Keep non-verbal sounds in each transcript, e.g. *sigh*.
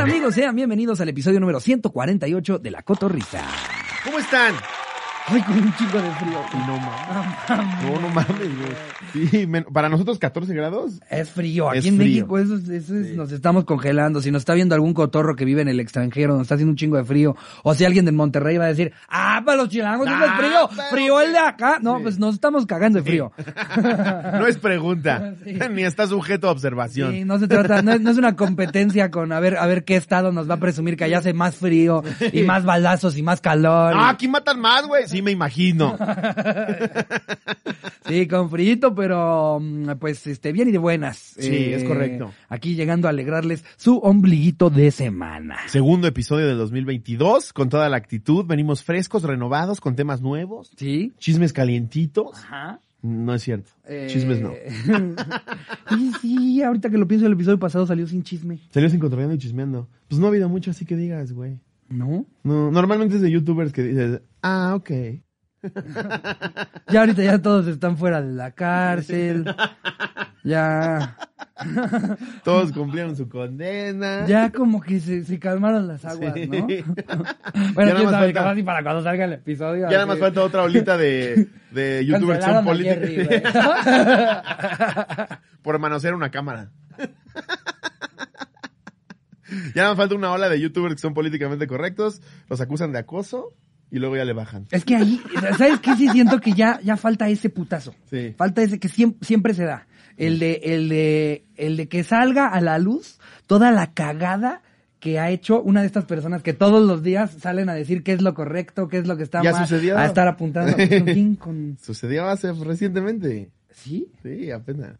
amigos? Sean bienvenidos al episodio número 148 de La Cotorrisa. ¿Cómo están? Ay, con un chico de frío. Y no mames. No, no mames, güey. Sí, men- para nosotros 14 grados. Es frío. Aquí Es en frío. México eso es- eso es- nos estamos congelando. Si nos está viendo algún cotorro que vive en el extranjero, nos está haciendo un chingo de frío. O si alguien de Monterrey va a decir, ah, para los chilangos eso es Ah, frío. pero Frío el de acá. No, Sí. pues nos estamos cagando de frío. *laughs* No es pregunta. *laughs* Sí. Ni está sujeto a observación. Sí, no se trata, no es, no es una competencia con a ver, a ver qué estado nos va a presumir que allá hace más frío y más balazos y más calor. Ah, aquí matan más, güey. Sí, me imagino. *laughs* Sí, con frío, pero mm, pues este bien y de buenas. Eh, Sí, es correcto. Aquí llegando a alegrarles su ombliguito de semana. Segundo episodio del 2022. Con toda la actitud. Venimos frescos, renovados, con temas nuevos. ¿Sí? Chismes calientitos. Ajá. No es cierto. Eh, Chismes no. *laughs* sí, sí, ahorita que lo pienso, el episodio pasado salió sin chisme. Salió sin controlando y chismeando. Pues no ha habido mucho así que digas, güey. ¿No? No, normalmente es de youtubers que dices, ah, ok. Ya ahorita ya todos están fuera de la cárcel. Ya. *laughs* Todos cumplieron su condena. Ya como que se, se calmaron las aguas, Sí. ¿no? *laughs* Bueno, quién sabe, falta- y para cuando salga el episodio. Ya nada más falta otra olita de, de *laughs* youtubers que son políticos. por manosear una cámara. *laughs* ya más falta una ola de youtubers que son políticamente correctos, los acusan de acoso y luego ya le bajan. Es que ahí, ¿sabes qué? Sí siento que ya, ya falta ese putazo. Sí. Falta ese que siempre, siempre se da. El de, el de, el de que salga a la luz toda la cagada que ha hecho una de estas personas que todos los días salen a decir qué es lo correcto, qué es lo que está Ya mal, sucedió. a estar apuntando. ¿Con quién? *laughs* Con... Sucedió hace recientemente. ¿Sí? Sí, apenas.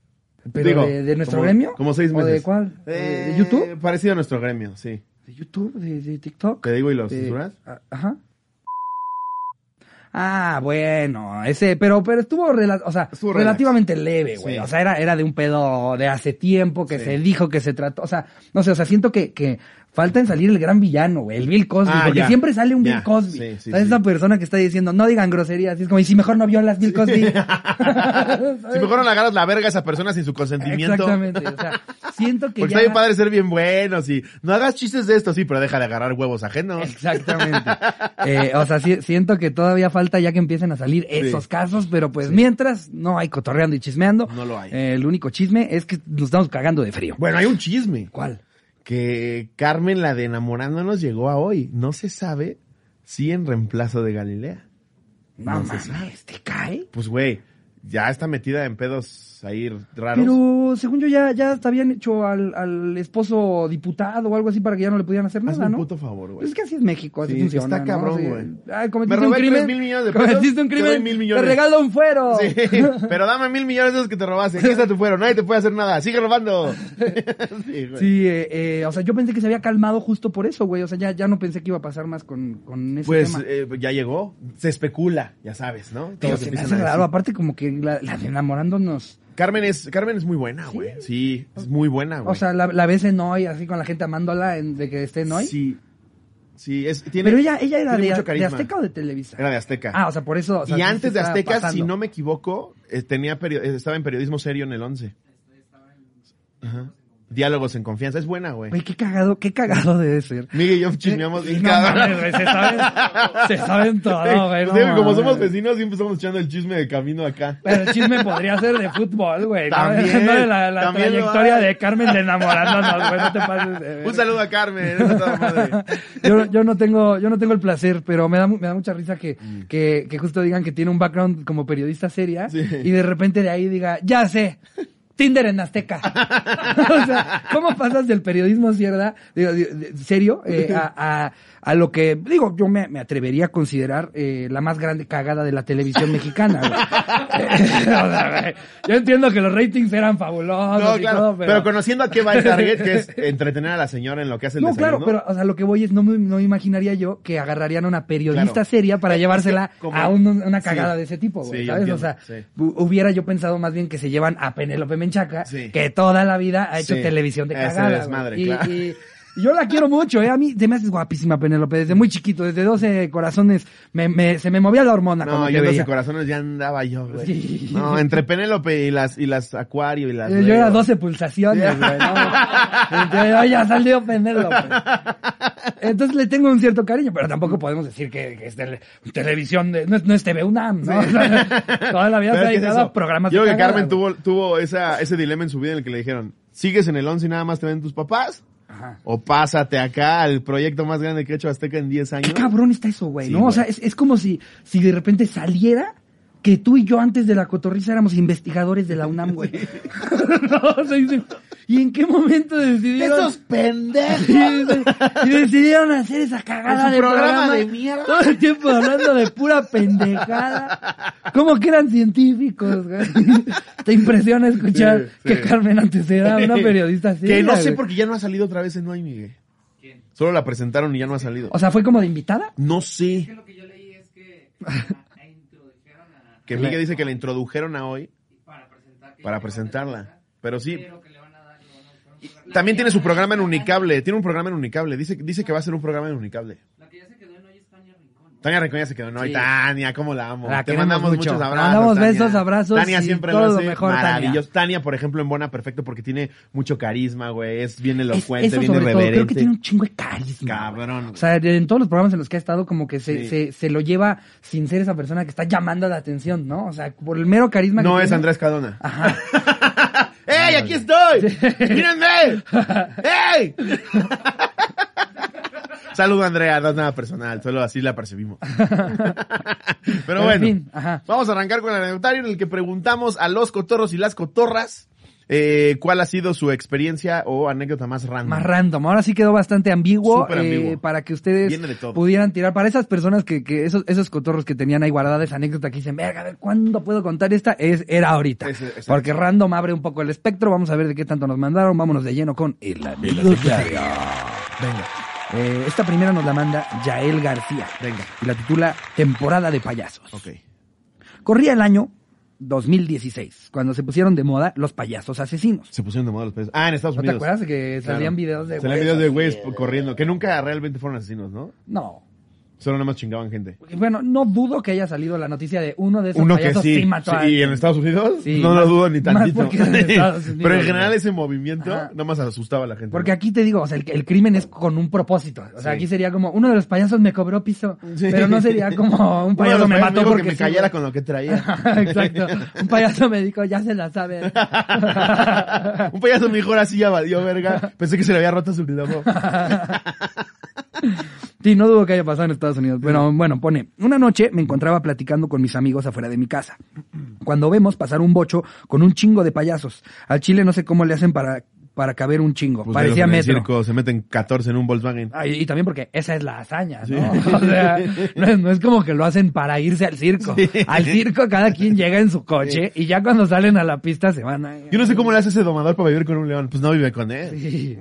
¿Pero Digo, de, de nuestro como- gremio? Como seis ¿O meses. de cuál? ¿De- Eh, ¿De YouTube? Parecido a nuestro gremio, sí. ¿De YouTube? ¿De, de TikTok? Te digo y lo censuras. a- Ajá. Ah, bueno, ese, pero, pero estuvo, rela- o sea, Estuvo relativamente leve, güey. Sí. O sea, era, era de un pedo de hace tiempo que Sí. se dijo que se trató, o sea, no sé, o sea, siento que, que falta en salir el gran villano, güey, el Bill Cosby, Ah, porque ya. siempre sale un Ya. Bill Cosby. Sí, sí, ¿Sabes? sí. Esa persona que está diciendo, no digan groserías, y es como, y si mejor no violas Bill Cosby. *laughs* Si mejor no le agarras la verga a esa persona sin su consentimiento. Exactamente, o sea, siento que Porque ya... está bien padre ser bien buenos y no hagas chistes de esto, sí, pero deja de agarrar huevos ajenos. Exactamente. Eh, o sea, siento que todavía falta ya que empiecen a salir esos casos, pero pues mientras no hay cotorreando y chismeando. No lo hay. Eh, el único chisme es que nos estamos cagando de frío. Bueno, hay un chisme. ¿Cuál? Que Carmen, la de enamorándonos, llegó a hoy. No se sabe si en reemplazo de Galilea. No, No se sabe. ¿te cae? Pues, güey, ya está metida en pedos ahí raros. Pero según yo ya, ya hasta habían hecho al, al esposo diputado o algo así para que ya no le pudieran hacer Hazme nada, un ¿no? puto favor, güey. Es que así es México, así Sí, funciona. está ¿no? cabrón, Sí. güey. Ay, Me cometiste un robé crimen. mil millones de pesos, Cometiste un te doy crimen. mil Te millones. regalo un fuero. Sí, *laughs* pero dame mil millones de esos que te robaste. Aquí está tu fuero, nadie te puede hacer nada. Sigue robando. *laughs* sí, güey. Sí, eh, eh, o sea, yo pensé que se había calmado justo por eso, güey. O sea, ya, ya no pensé que iba a pasar más con, con ese Pues tema. eh, ya llegó. Se especula, ya sabes, ¿no? Pero Todos se me empiezan hace a decir. raro, aparte como que la, la de enamorándonos. Carmen es, Carmen es muy buena, güey. Sí, es muy buena, güey. O sea, la, la ves en hoy, así con la gente amándola en- de que esté en hoy. Sí. Sí, es, tiene, Pero ella, ella era tiene de. Azteca o de Televisa. Era de Azteca. Ah, o sea, por eso. o sea, y antes de Azteca, pasando. si no me equivoco, eh, tenía eh, estaba en periodismo serio en el 11. Ajá. Diálogos en confianza. Es buena, güey. Güey, qué cagado, qué cagado debe ser. Miguel y yo chismeamos Sí, bien no cabrón. mames, güey, se saben, se saben todo, güey. no Sí, como mames. somos vecinos, siempre estamos echando el chisme de camino acá. Pero el chisme podría ser de fútbol, güey. ¿no? También, *laughs* No de la, la también lo trayectoria de Carmen de enamorándonos, güey. No te pases de ver. Un saludo a Carmen. esa es toda madre. *laughs* yo, yo no tengo, yo no tengo el placer, pero me da, mu- me da mucha risa que, que, que justo digan que tiene un background como periodista seria Sí. y de repente de ahí diga, ya sé, Tinder en Azteca. *laughs* *laughs* o sea, ¿cómo pasas del periodismo cierda, digo, di- di- serio eh, a, a, a lo que, digo, yo me, me atrevería a considerar eh, la más grande cagada de la televisión mexicana, güey. *laughs* O sea, yo entiendo que los ratings eran fabulosos No, y claro. todo, pero... conociendo a qué va el target, que es entretener a la señora en lo que hace el No, claro, pero, o sea, lo que voy es, no me, no me imaginaría yo que agarrarían a una periodista Claro. seria para llevársela Es que como- a un- una Sí. cagada de ese tipo, güey, Sí, ¿sabes? o entiendo, sea, sí. hu- hubiera yo pensado más bien que se llevan a Penélope Sí. que toda la vida ha hecho Sí. televisión de Ese cagada, desmadre, güey. y, claro. y, Yo la quiero mucho, ¿eh? A mí te me haces guapísima, Penélope, desde muy chiquito, desde 12 corazones, me, me, se me movía la hormona No, yo en 12 veía. corazones ya andaba yo, güey. Sí. No, entre Penélope y las, y las Acuario y las... Eh, Yo era Leo. 12 pulsaciones, güey, ¿no? Entonces, "Ay, ya salió Penélope. Entonces le tengo un cierto cariño, pero tampoco podemos decir que, que es tele- televisión, de, no, es, no es TV UNAM, ¿no? O sea, *laughs* toda la vida se ha dedicado a programas Yo creo que Carmen tuvo, tuvo esa, ese dilema en su vida en el que le dijeron, ¿sigues en el 11 y nada más te ven tus papás? Ajá. ¿O pásate acá al proyecto más grande que ha hecho Azteca en 10 años? Qué cabrón está eso, güey, Sí, ¿no? güey. O sea, es, es como si, si de repente saliera que tú y yo antes de la cotorriza éramos investigadores de la UNAM, güey. *laughs* *laughs* No, o sea, dice, ¿Y en qué momento decidieron? ¡Esos pendejos! Sí, sí. y decidieron hacer esa cagada de programa programa, de mierda. Todo el tiempo hablando de pura pendejada. Como que eran científicos, güey. *laughs* Te impresiona escuchar Sí, sí. que Carmen antes era una periodista así. que no sé por qué ya no ha salido otra vez en No hay Miguel. ¿Quién? Solo la presentaron y ya no ha salido. O sea, fue como de invitada. No Es sé. que lo que yo leí es que a- a introdujeron a... Que Miguel dice que la introdujeron a hoy para presentar presentarla. Pero sí, también tiene su programa en Unicable. Tiene un programa en Unicable. Dice, dice que va a ser un programa en Unicable. La que ya se quedó en hoy es Tania. Tania ya se quedó. No, y Sí. Tania, cómo la amo. La Te mandamos mucho. muchos abrazos. Mandamos Tania. besos, abrazos Tania y siempre todo lo hace mejor, Tania. maravilloso. Tania. por ejemplo, en Buena Perfecto porque tiene mucho carisma, güey. Es bien Es- elocuente, eso bien sobre todo, creo que irreverente. tiene un chingo de carisma. Cabrón. O sea, en todos los programas en los que ha estado, como que se, Sí. se, se lo lleva sin ser esa persona que está llamando la atención, ¿no? O sea, por el mero carisma no que es tiene. Andrés Cadona. Ajá. *laughs* ¡Ey, aquí estoy! ¡Mírenme! *laughs* ¡Ey! Saludo, Andrea, no es nada personal, solo así la percibimos. *laughs* Pero bueno, en fin, ajá. vamos a arrancar con el anecdotario en el que preguntamos a los cotorros y las cotorras eh, cuál ha sido su experiencia o anécdota más random. Más random. Ahora sí quedó bastante ambiguo, Súper eh, ambiguo. para que ustedes pudieran tirar. Para esas personas que, que esos, esos cotorros que tenían ahí guardada esa anécdota que dicen, verga, a ver, ¿cuándo puedo contar esta? Es, era ahorita. Porque random abre un poco el espectro. Vamos a ver de qué tanto nos mandaron. Vámonos de lleno con el anecdotario. Venga, Eh, esta primera nos la manda Yael García. venga. Y la titula Temporada de payasos. Ok. Corría el año 2016, cuando se pusieron de moda los payasos asesinos. Se pusieron de moda los peces. Ah, en Estados ¿No te Unidos. acuerdas de que salían Claro. videos de Salían güeyes videos de así, güeyes eh, corriendo, que nunca realmente fueron asesinos, ¿no? No. Solo nada más chingaban gente. Bueno, no dudo que haya salido la noticia de uno de esos Uno que payasos sí. mató a sí, ¿Y en. Estados Unidos? Sí, no más- lo dudo ni tantito. en *laughs* Unidos, Pero en general ese movimiento Ajá. nada más asustaba a la gente. Porque aquí te digo, o sea, el, el crimen es con un propósito. O sea, Sí. aquí sería como, uno de los payasos me cobró piso, Sí. pero no sería como *laughs* un payaso me mató porque que me sí, callara con lo que traía. *laughs* Exacto. Un payaso me dijo, ya se la sabe. Un payaso me dijo, ahora sí ya valió, verga. Pensé que se le había roto su globo. *laughs* Sí, no dudo que haya pasado en Estados Unidos. Pero bueno, pone, una noche me encontraba platicando con mis amigos afuera de mi casa. Cuando vemos pasar un bocho con un chingo de payasos. Al chile no sé cómo le hacen para, para caber un chingo. Pues Parecía en el metro. circo se meten 14 en un Volkswagen. Ah, y, y también porque esa es la hazaña, ¿no? Sí. *laughs* O sea, no es, no es como que lo hacen para irse al circo. Sí. Al circo cada quien llega en su coche y ya cuando salen a la pista se van a... Yo no sé cómo le hace ese domador para vivir con un león. Pues no vive con él.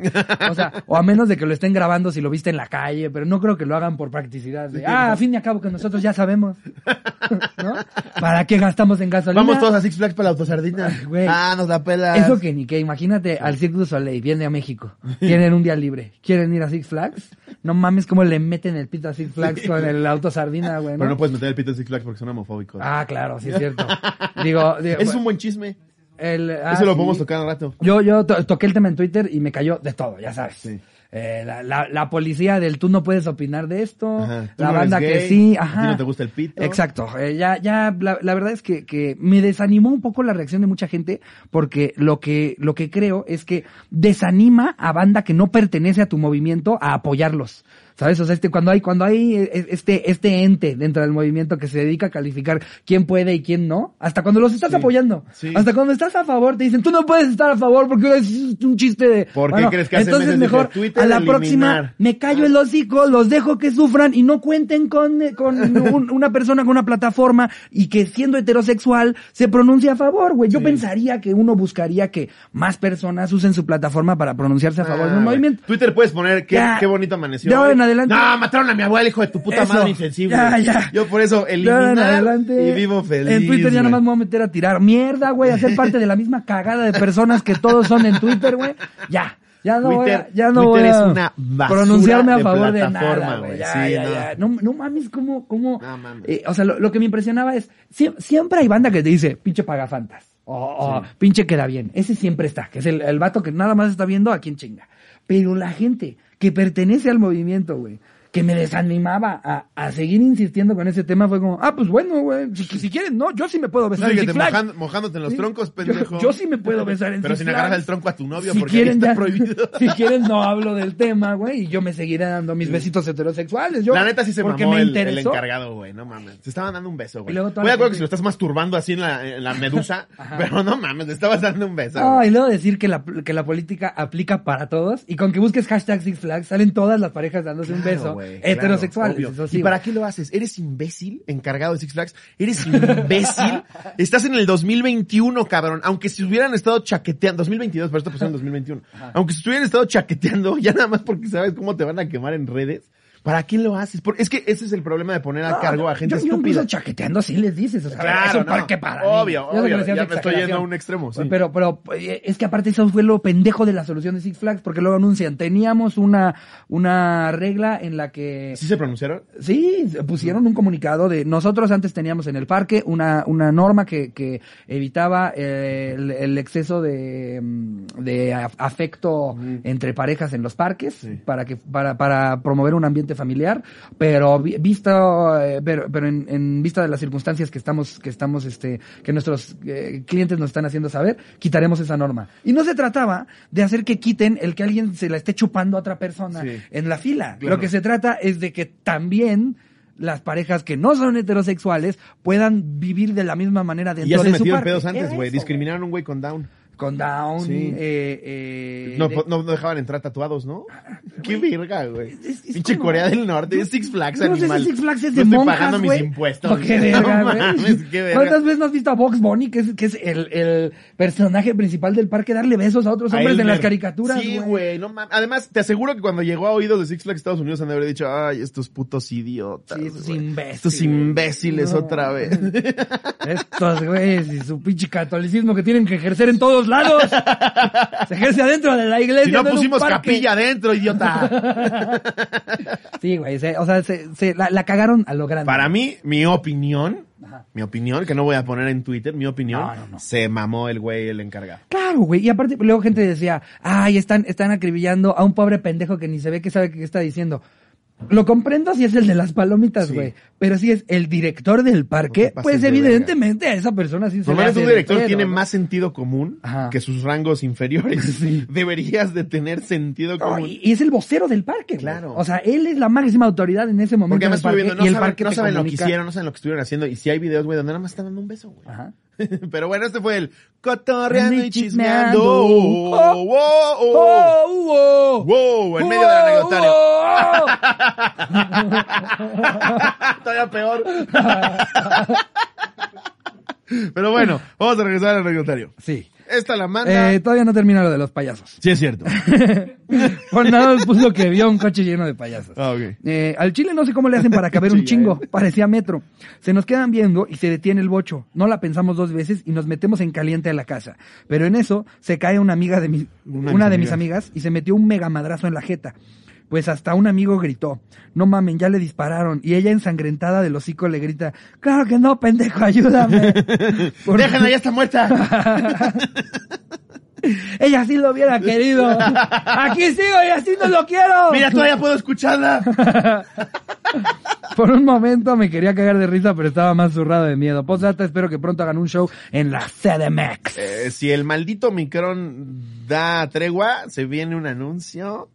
O sea, o a menos de que lo estén grabando si lo viste en la calle, pero no creo que lo hagan por practicidad. de, ah, a fin y a cabo que nosotros ya sabemos. *laughs* ¿No? ¿Para qué gastamos en gasolina? Vamos todos a Six Flags para la autosardina. Güey. Ah, nos da pela. Eso que ni que, imagínate al Cirque du Soleil, viene a México, *laughs* tienen un día libre, quieren ir a Six Flags, no mames cómo le meten el pito a Six Flags con el auto sardina, güey, ¿no? Pero no puedes meter el pito en Six Flags porque son homofóbicos. Ah, claro, sí es cierto. *laughs* Digo, digo, es un buen chisme. el, ah, Ese lo sí. podemos tocar al rato. Yo, yo to- toqué el tema en Twitter y me cayó de todo, ya sabes. Sí. Eh, la, la, la policía del tú no puedes opinar de esto, Ajá. La no banda que sí, a ti no te gusta el pito. Exacto, eh, ya, ya, la, la verdad es que, que me desanimó un poco la reacción de mucha gente porque lo que, lo que creo es que desanima a banda que no pertenece a tu movimiento a apoyarlos. ¿Sabes? O sea, este, cuando hay, cuando hay eh, este, este ente dentro del movimiento que se dedica a calificar quién puede y quién no, hasta cuando los estás Sí, apoyando, sí. hasta cuando estás a favor, te dicen, tú no puedes estar a favor porque es un chiste de... ¿Por qué crees que hace entonces meses mejor, Twitter a la eliminar? próxima, me callo el hocico, los dejo que sufran y no cuenten con, eh, con *laughs* un- una persona con una plataforma y que siendo heterosexual se pronuncie a favor, güey. Yo Sí. pensaría que uno buscaría que más personas usen su plataforma para pronunciarse a favor de un Ah, movimiento. Twitter puedes poner qué, Ya. qué bonito amaneció. Adelante. No, mataron a mi abuela, hijo de tu puta Eso. madre insensible. Ya, ya. Yo por eso en eliminar adelante, y vivo feliz. En Twitter ya nomás me voy a meter a tirar mierda, güey, a ser parte de la misma cagada de personas que todos son en Twitter, güey. Ya. Ya no voy a, ya no voy a una pronunciarme a favor de nada, güey. Ya, Sí, ya, no. ya. No, no mames, cómo, cómo. No mames. eh, o sea, lo, lo que me impresionaba es, sie- siempre hay banda que te dice, pinche pagafantas. O, o pinche queda bien. Ese siempre está, que es el, el vato que nada más está viendo a quién chinga. Pero la gente que pertenece al movimiento, güey, que me desanimaba a, a seguir insistiendo con ese tema fue como, ah, pues bueno, güey, si, si quieren, no, yo sí me puedo besar en síguete Six Flags. mojándote en los troncos, Yo- pendejo. Yo, sí me puedo besar en Pero Six sin agarrar el tronco a tu novio, Si porque quieren, está ya- prohibido. *laughs* si quieren no hablo del tema, güey, y yo me seguiré dando mis besitos heterosexuales. Yo, la neta sí se mamó me el, el encargado, güey. No mames. Se estaban dando un beso, güey. Voy de acuerdo que si lo estás masturbando así en la, en la medusa, *laughs* pero no mames, le estabas dando un beso. Ah, y luego decir que la, que la política aplica para todos y con que busques hashtag Six Flags salen todas las parejas dándose un beso güey, claro, sí, ¿Y para qué lo haces? ¿Eres imbécil encargado de Six Flags? ¿Eres imbécil? *laughs* Estás en el 2021, cabrón. Aunque si hubieran estado chaqueteando, 2022, pero esto pasó en 2021. Aunque si hubieran estado chaqueteando, *laughs* ya nada más porque sabes cómo te van a quemar en redes. ¿Para qué lo haces? Porque es que ese es el problema de poner a No, cargo a gente yo, yo estúpida. incluso chaqueteando sí les dices, o sea, Claro, no. qué para Obvio, mí. Yo obvio, ya me estoy yendo a un extremo, sí. Pero, pero eh, es que aparte eso fue lo pendejo de la solución de Six Flags, porque luego anuncian, teníamos una, una regla en la que ¿Sí se pronunciaron? Sí, pusieron un comunicado de nosotros antes teníamos en el parque una, una norma que, que evitaba eh, el, el exceso de, mm, de af- afecto entre parejas en los parques Sí. para que para, para promover un ambiente familiar, pero vi- visto eh, pero, pero en, en vista de las circunstancias que estamos que estamos este que nuestros eh, clientes nos están haciendo saber, quitaremos esa norma. Y no se trataba de hacer que quiten el que alguien se la esté chupando a otra persona Sí. en la fila. Claro. Lo que se trata es de que también las parejas que no son heterosexuales puedan vivir de la misma manera dentro Y ya se de su metieron parque. pedos antes, güey. Discriminaron a un güey con down. Con Down, Sí. eh, eh, No, de- no, no dejaban entrar tatuados, ¿no? Qué verga, güey. Pinche como- Corea del Norte, es Six Flags, Yo no sé animal. si Six Flags es No de estoy monjas, pagando mis impuestos. O qué verga, No mames, qué verga. ¿Cuántas veces no has visto a Box Bunny, que es, que es el, el personaje principal del parque, darle besos a otros A hombres en las caricaturas, Sí, güey? no mames. Además, te aseguro que cuando llegó a oídos de Six Flags Estados Unidos han de haber dicho, ay, estos putos idiotas. Sí, estos imbéciles. Estos imbéciles No. otra vez. Estos güeyes y su pinche catolicismo que tienen que ejercer en todos lados. Se ejerce adentro de la iglesia. si no pusimos capilla adentro, idiota. Sí, güey. se- o sea, se, se- la, la cagaron a lo grande. Para mí, mi opinión, Ajá. mi opinión, que no voy a poner en Twitter, mi opinión, No, no, no. se mamó el güey, el encargado. Claro, güey. Y aparte, luego gente decía, ay, están, están acribillando a un pobre pendejo que ni se ve que sabe qué está diciendo. Lo comprendo si es el de las palomitas, Sí. güey. Pero si es el director del parque, pues de evidentemente a esa persona sí se le hace un director tiene ¿no? más sentido común Ajá. que sus rangos inferiores. *laughs* *laughs* Sí. Deberías de tener sentido común. y, y es el vocero del parque. Claro. O sea, él es la máxima autoridad en ese momento Porque en además el parque viendo, no y el saben, parque no saben lo que hicieron, no saben lo que estuvieron haciendo. Y si hay videos, güey, donde nada más están dando un beso, güey. Ajá. *laughs* Pero bueno, este fue el cotorreando y chismeando. chismeando. Oh, Oh, wow, oh. ¡Oh, wow! Wow, en medio del anecdotario. *laughs* Todavía peor. *laughs* Pero bueno, vamos a regresar al anecdotario. Sí. Esta la manda. Eh, todavía no termina lo de los payasos. Sí, es cierto. *laughs* Por nada nos puso que vio un coche lleno de payasos. Ah, ok. Eh, al chile no sé cómo le hacen para caber *laughs* un chingo. ya. Parecía metro. Se nos quedan viendo y se detiene el bocho. No la pensamos dos veces y nos metemos en caliente a la casa. Pero en eso se cae una amiga de mi, Una una, de mis amigas y se metió un mega madrazo en la jeta. Pues hasta un amigo gritó, no mamen, ya le dispararon. Y ella ensangrentada del hocico le grita, claro que no, pendejo, ayúdame. *laughs* Por- Déjala, ya está muerta. *laughs* Ella sí lo hubiera querido. *laughs* Aquí sigo y así no lo quiero. Mira, todavía puedo escucharla. Por un momento me quería cagar de risa, pero estaba más zurrado de miedo. Postdata, espero que pronto hagan un show en la CDMX. Eh, si el maldito Micron da tregua, se viene un anuncio.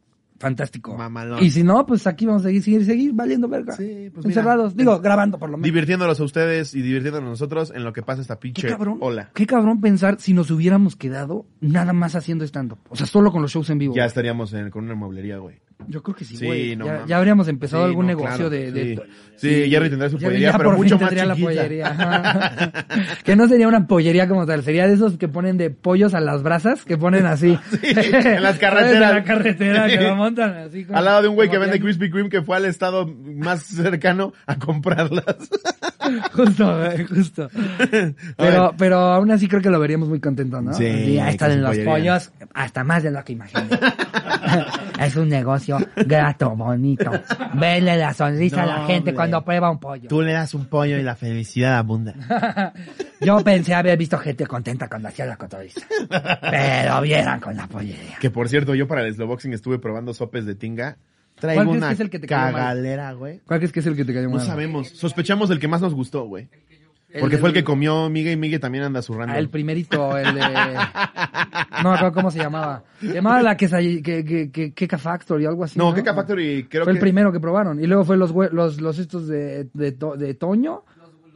Fantástico. Mamalón. Y si no, pues aquí vamos a seguir, seguir, seguir valiendo verga. Sí, pues mira. Encerrados. Digo, grabando por lo menos. Divirtiéndolos a ustedes y divirtiéndonos a nosotros en lo que pasa esta Qué pinche cabrón. ola. Qué cabrón pensar si nos hubiéramos quedado nada más haciendo stand-up. O sea, solo con los shows en vivo. Ya estaríamos en- con una mueblería, güey. Yo creo que sí, Sí, güey. no ya, habríamos empezado Sí, algún no, negocio claro, de, de- sí. Sí, Jerry tendría su pollería, pero por fin mucho más tendría la pollería. *laughs* que no sería una pollería como tal, sería de esos que ponen de pollos a las brasas, que ponen así. *laughs* en las *laughs* carreteras. En la carretera, que lo montan así. como- Al lado de un güey que vende Krispy Kreme que fue al estado más cercano a comprarlas. Justo, güey, justo. Pero, pero aún así creo que lo veríamos muy contento, ¿no? Sí, Y ahí están su los pollería. pollos, hasta más de lo que imaginé. es un negocio grato, bonito. Verle la sonrisa a la No, gente hombre. cuando prueba un pollo. Tú le das un pollo y la felicidad abunda. *laughs* Yo pensé haber visto gente contenta cuando hacía la cotoriza. Pero vieran con la pollería. Que por cierto, yo para el Slowboxing estuve probando sopes de tinga. ¿Cuál Traigo crees una que es el que te cayó mal? cagalera, güey. ¿Cuál crees que es el que te cayó No mal? sabemos. Sospechamos el que más nos gustó, güey. El Porque fue el que comió Migue y Migue también anda zurrando. Ah, el primerito, el de... No me acuerdo cómo se llamaba. Se llamaba la que, que, que, que, Keka Factory, algo así. No, Keka Factory creo fue que... el primero que probaron. Y luego fue los los, los estos de, de, de Toño.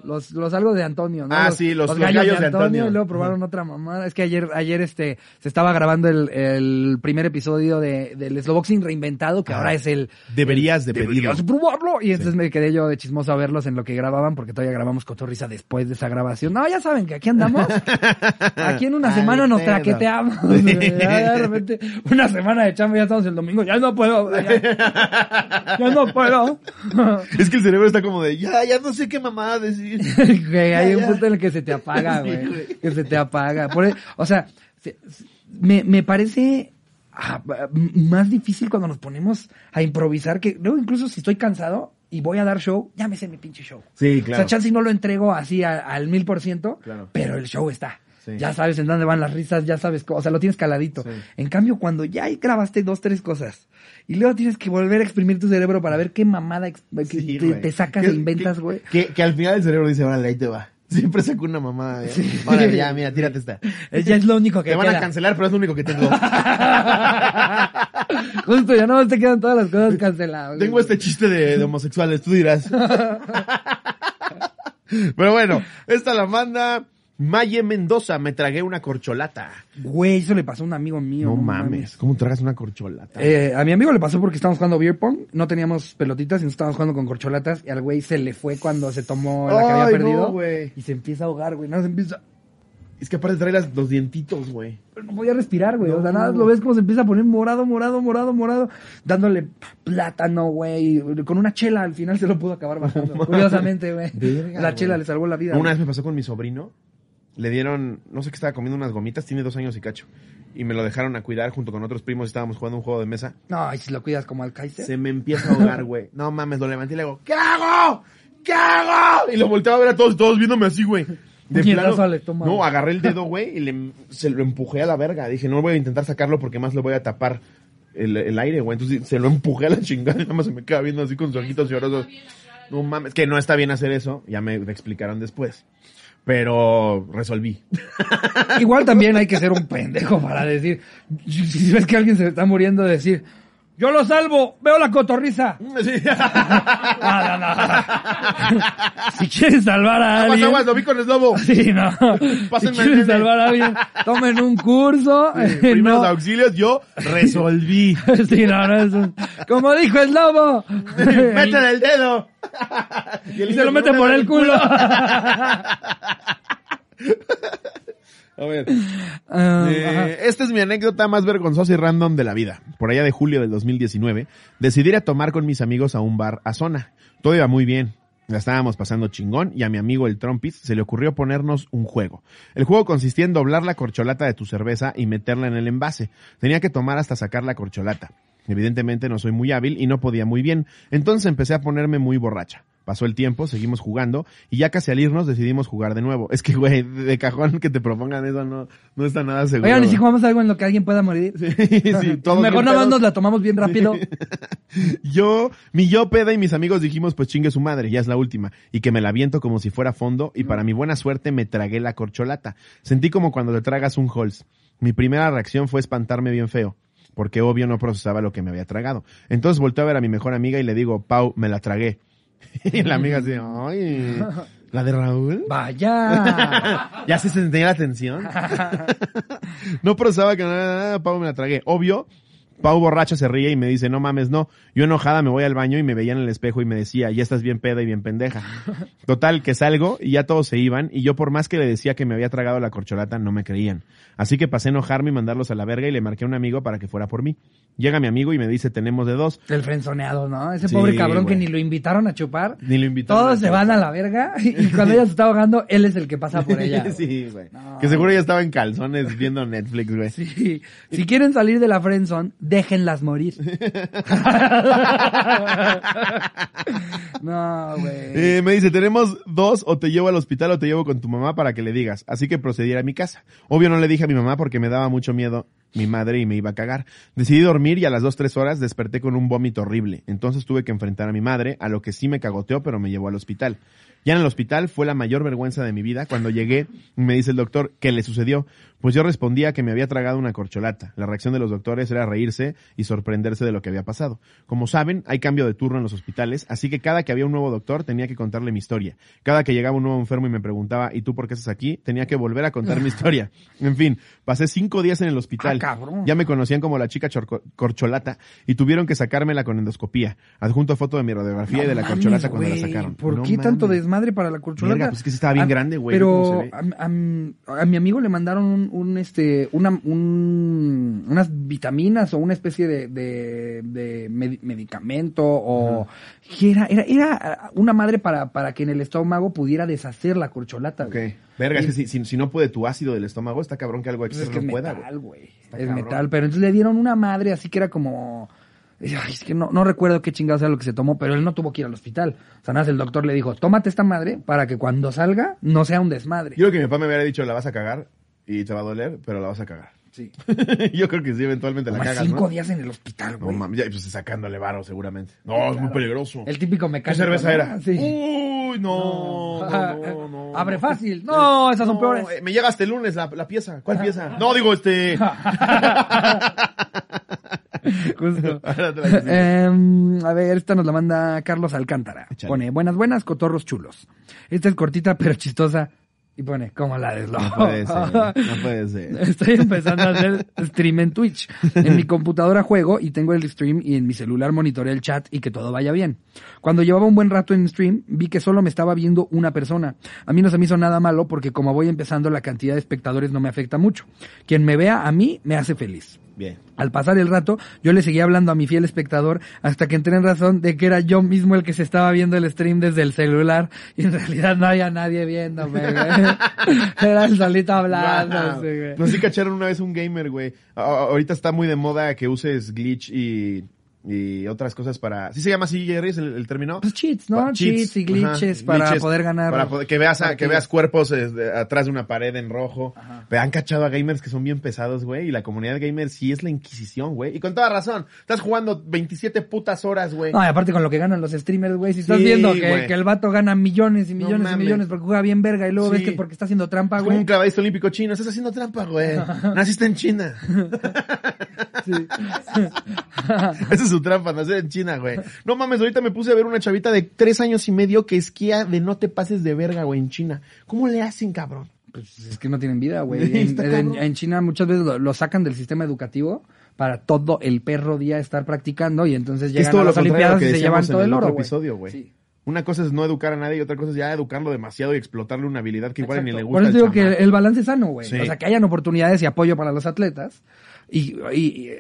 Los, los algo de Antonio, ¿no? Ah, sí, los- los gallos de Antonio. Y luego probaron otra mamada. Es que ayer, ayer este, se estaba grabando el, el primer episodio de, del Slowboxing reinventado, que Ah. ahora es el... Deberías de Deberías pedirlo. probarlo. Y entonces me quedé yo de chismoso a verlos en lo que grababan, porque todavía grabamos Cotorrisa después de esa grabación. No, ya saben que aquí andamos. *laughs* Aquí en una semana nos pedo. traqueteamos. *laughs* Ya de repente, una semana de chamba, ya estamos el domingo. Ya no puedo. Ya, *laughs* ya no puedo. Es que el cerebro está como de, ya, ya no sé qué mamada decir. *laughs* Güey, hay Ya, un ya. punto en el que se te apaga, *laughs* Sí, güey. que se te apaga. Por e- o sea, se- se- me, me parece ah, más difícil cuando nos ponemos a improvisar que luego incluso si estoy cansado y voy a dar show, ya me sé mi pinche show. Sí, O claro. sea, chance no lo entrego así a- al mil por ciento, Claro. pero el show está. Sí. Ya sabes en dónde van las risas, ya sabes, o sea, lo tienes caladito. Sí. En cambio, cuando ya grabaste dos, tres cosas y luego tienes que volver a exprimir tu cerebro para ver qué mamada ex- que Sí, te, sacas e inventas, güey. Que, que al final el cerebro dice, órale, ahí te va. *laughs* Siempre saco una mamada. ¿eh? Órale, ya, mira, tírate esta. Es- *laughs* Ya es lo único que Te van a cancelar, pero es lo único que tengo. *laughs* Justo, ya no te quedan todas las cosas canceladas. Tengo este chiste de, de homosexuales, tú dirás. Pero bueno, esta la manda Maye Mendoza. Me tragué una corcholata. Güey, eso le pasó a un amigo mío. No, mames, ¿cómo tragas una corcholata? Eh, a mi amigo le pasó porque estábamos jugando beer pong, no teníamos pelotitas y nos estábamos jugando con corcholatas y al güey se le fue cuando se tomó la que había Ay, no, perdido güey. y se empieza a ahogar, güey, no se empieza, Es que aparte trae las- los dientitos, güey. no podía respirar, güey, o sea, No. nada, lo ves como se empieza a poner morado, morado, morado, morado, dándole plátano, güey, con una chela al final se lo pudo acabar bajando, curiosamente, güey, Verga, la chela le salvó la vida. Una vez me pasó con mi sobrino. Le dieron, no sé qué estaba comiendo unas gomitas, tiene dos años y cacho. Y me lo dejaron a cuidar junto con otros primos. Estábamos jugando un juego de mesa. No, y si lo cuidas como al Kaiser. Se me empieza a ahogar, güey. No mames, lo levanté y le digo, ¿qué hago? ¿Qué hago? Y lo volteaba a ver a todos, todos viéndome así, güey. De plano, al estómago. no, agarré el dedo, *laughs* güey, y le, se lo empujé a la verga. Dije, no voy a intentar sacarlo porque más le voy a tapar el, el aire, güey. Entonces se lo empujé a la chingada y *laughs* nada más se me queda viendo así con sus ojitos llorosos. No mames, que no está bien hacer eso. Ya me explicaron después. Pero resolví. Igual también hay que ser un pendejo para decir, si ves que alguien se está muriendo, decir, yo lo salvo, veo la cotorriza. *laughs* Sí. No, no, no. si quieres salvar a Aguas, alguien. aguas, lo vi con el lobo. Sí, no. *laughs* Si Pásenme el quieres nene. salvar a alguien, tomen un curso. eh, Primeros auxilios, yo resolví. *laughs* Sí, no, no es un... Como dijo el lobo. Métele el dedo. Y el Y se lo mete por el culo. A ver. Ah, Eh, esta es mi anécdota más vergonzosa y random de la vida. Por allá de julio del 2019, decidí ir a tomar con mis amigos a un bar a zona. Todo iba muy bien. La estábamos pasando chingón y a mi amigo el Trompis se le ocurrió ponernos un juego. El juego consistía en doblar la corcholata de tu cerveza y meterla en el envase. Tenía que tomar hasta sacar la corcholata. Evidentemente no soy muy hábil y no podía muy bien, entonces empecé a ponerme muy borracha. Pasó el tiempo, seguimos jugando y ya casi al irnos decidimos jugar de nuevo. *laughs* Es que, güey, de cajón que te propongan eso no, no está nada seguro. Oigan, ¿y si jugamos algo en lo que alguien pueda morir? *laughs* Sí, sí, *laughs* todos Mejor nada más nos la tomamos bien rápido. Yo, mi yo peda y mis amigos dijimos, pues chingue su madre, ya es la última. Y que me la viento como si fuera fondo y para mi buena suerte me tragué la corcholata. Sentí como cuando te tragas un Halls. Mi primera reacción fue espantarme bien feo. Porque obvio no procesaba lo que me había tragado. Entonces volteé a ver a mi mejor amiga y le digo, Pau, me la tragué. *laughs* y la amiga así, ay, *laughs* ¿la de Raúl? Vaya. *laughs* ya se sentía la tensión. no procesaba que nada, nada, Pau me la tragué. Obvio, Pau borracha se ríe y me dice, no mames, no. Yo enojada me voy al baño y me veía en el espejo y me decía, ya estás bien peda y bien pendeja. *laughs* Total, que salgo y ya todos se iban y yo por más que le decía que me había tragado la corcholata, no me creían. Así que pasé a enojarme y mandarlos a la verga y le marqué a un amigo para que fuera por mí. Llega mi amigo y me dice, tenemos de dos. El frenzoneado, ¿no? Ese Sí, pobre cabrón que ni lo invitaron a chupar. Ni lo invitaron Todos a se van a la verga *laughs* y cuando ella se está ahogando, él es el que pasa por ella. *laughs* sí, güey. No. Que seguro ya estaba en calzones viendo Netflix, güey. Sí. Si quieren salir de la friendzone, déjenlas morir. *laughs* no, güey. Eh, me dice, tenemos dos, o te llevo al hospital o te llevo con tu mamá para que le digas. Así que procedí a ir a mi casa. Obvio no le dije a mi mamá porque me daba mucho miedo mi madre y me iba a cagar. Decidí dormir y a las dos, tres horas desperté con un vómito horrible. Entonces tuve que enfrentar a mi madre, a lo que sí me cagoteó, pero me llevó al hospital. Ya en el hospital fue la mayor vergüenza de mi vida. Cuando llegué, me dice el doctor, ¿qué le sucedió? Pues yo respondía que me había tragado una corcholata. La reacción de los doctores era reírse y sorprenderse de lo que había pasado. Como saben, hay cambio de turno en los hospitales, así que cada que había un nuevo doctor tenía que contarle mi historia. Cada que llegaba un nuevo enfermo y me preguntaba, ¿y tú por qué estás aquí? Tenía que volver a contar mi *laughs* historia. En fin, pasé cinco días en el hospital. Ah. Ya me conocían como la chica corcholata y tuvieron que sacármela con endoscopía. Adjunto foto de mi radiografía y de la corcholata cuando la sacaron. ¿Por No qué tanto desmadre para la corcholata? Pues es que sí estaba bien A- grande, güey, ¿cómo se Pero a- a mi amigo le mandaron un, un, este, una, un- unas vitaminas o una especie de, de, de medi- medicamento o que era, era, era una madre para, para que en el estómago pudiera deshacer la corcholata. Ok. güey. Verga, es que si, si, si no puede tu ácido del estómago, está cabrón que algo Pues extra es que pueda, metal, güey. Es cabrón. metal, pero entonces le dieron una madre así que era como... Ay, es que no, no recuerdo qué chingados era lo que se tomó, pero él no tuvo que ir al hospital. O sea, nada, más el doctor le dijo, tómate esta madre para que cuando salga no sea un desmadre. Yo creo que mi papá me hubiera dicho, la vas a cagar y te va a doler, pero la vas a cagar. Sí. *laughs* Yo creo que sí, eventualmente la Como cagas, cinco ¿no? días en el hospital, No güey. mames, ya pues sacándole varo seguramente. No, es muy peligroso. el típico ¿Qué mecánico. cerveza ¿no? era? Sí. Uy, no, no, no, no. Abre fácil. No, esas son No, peores. eh, me llega hasta el lunes la, la pieza. ¿Cuál pieza? No, digo este. *laughs* Justo. *laughs* Em, a ver, esta nos la manda Carlos Alcántara. Pone, buenas, buenas, cotorros chulos. Esta es cortita pero chistosa. Y pone, como la de No puede ser, no *laughs* puede ser. Estoy empezando a hacer stream en Twitch. En mi computadora juego y tengo el stream y en mi celular monitoreo el chat y que todo vaya bien. Cuando llevaba un buen rato en stream, vi que solo me estaba viendo una persona. A mí no se me hizo nada malo porque como voy empezando la cantidad de espectadores no me afecta mucho. Quien me vea a mí me hace feliz. Bien. Al pasar el rato, yo le seguía hablando a mi fiel espectador hasta que entré en razón de que era yo mismo el que se estaba viendo el stream desde el celular y en realidad no había nadie viéndome, güey. *laughs* Era el solito hablando, Wow. sí, güey. Nos sí cacharon una vez un gamer, güey. Ahorita está muy de moda que uses glitch y, y otras cosas para... ¿Sí se llama así, Jerry, el, el término? Pues cheats, ¿no? Pa- cheats, y glitches ajá, para glitches poder ganar. Para poder- que veas, a- que veas cuerpos eh, de- atrás de una pared en rojo. Ajá. Pero han cachado a gamers que son bien pesados, güey. Y la comunidad gamer sí es la inquisición, güey. Y con toda razón. Estás jugando 27 putas horas, güey. No, y aparte con lo que ganan los streamers, güey. Si estás Sí, viendo que, que el vato gana millones y No millones y mames. millones porque juega bien verga y luego ves que porque está haciendo trampa, güey. un clavadista olímpico chino. Estás haciendo trampa, güey. *laughs* Naciste en China. *laughs* *laughs* Esa es su trampa, nacer en China, güey. No mames, ahorita me puse a ver una chavita de tres años y medio que esquía de no te pases de verga, güey, en China. ¿Cómo le hacen, cabrón? Pues es que no tienen vida, güey. *laughs* En, China muchas veces lo, lo sacan del sistema educativo para todo el perro día estar practicando y entonces Es llegan todo a las lo olimpiadas que y se llevan en todo el el oro, otro episodio, güey. Sí. Una cosa es no educar a nadie y otra cosa es ya educarlo demasiado y explotarle una habilidad que igual ni le gusta. Por eso digo que el balance es sano, güey. Sí. O sea, que hayan oportunidades y apoyo para los atletas. Y, y- y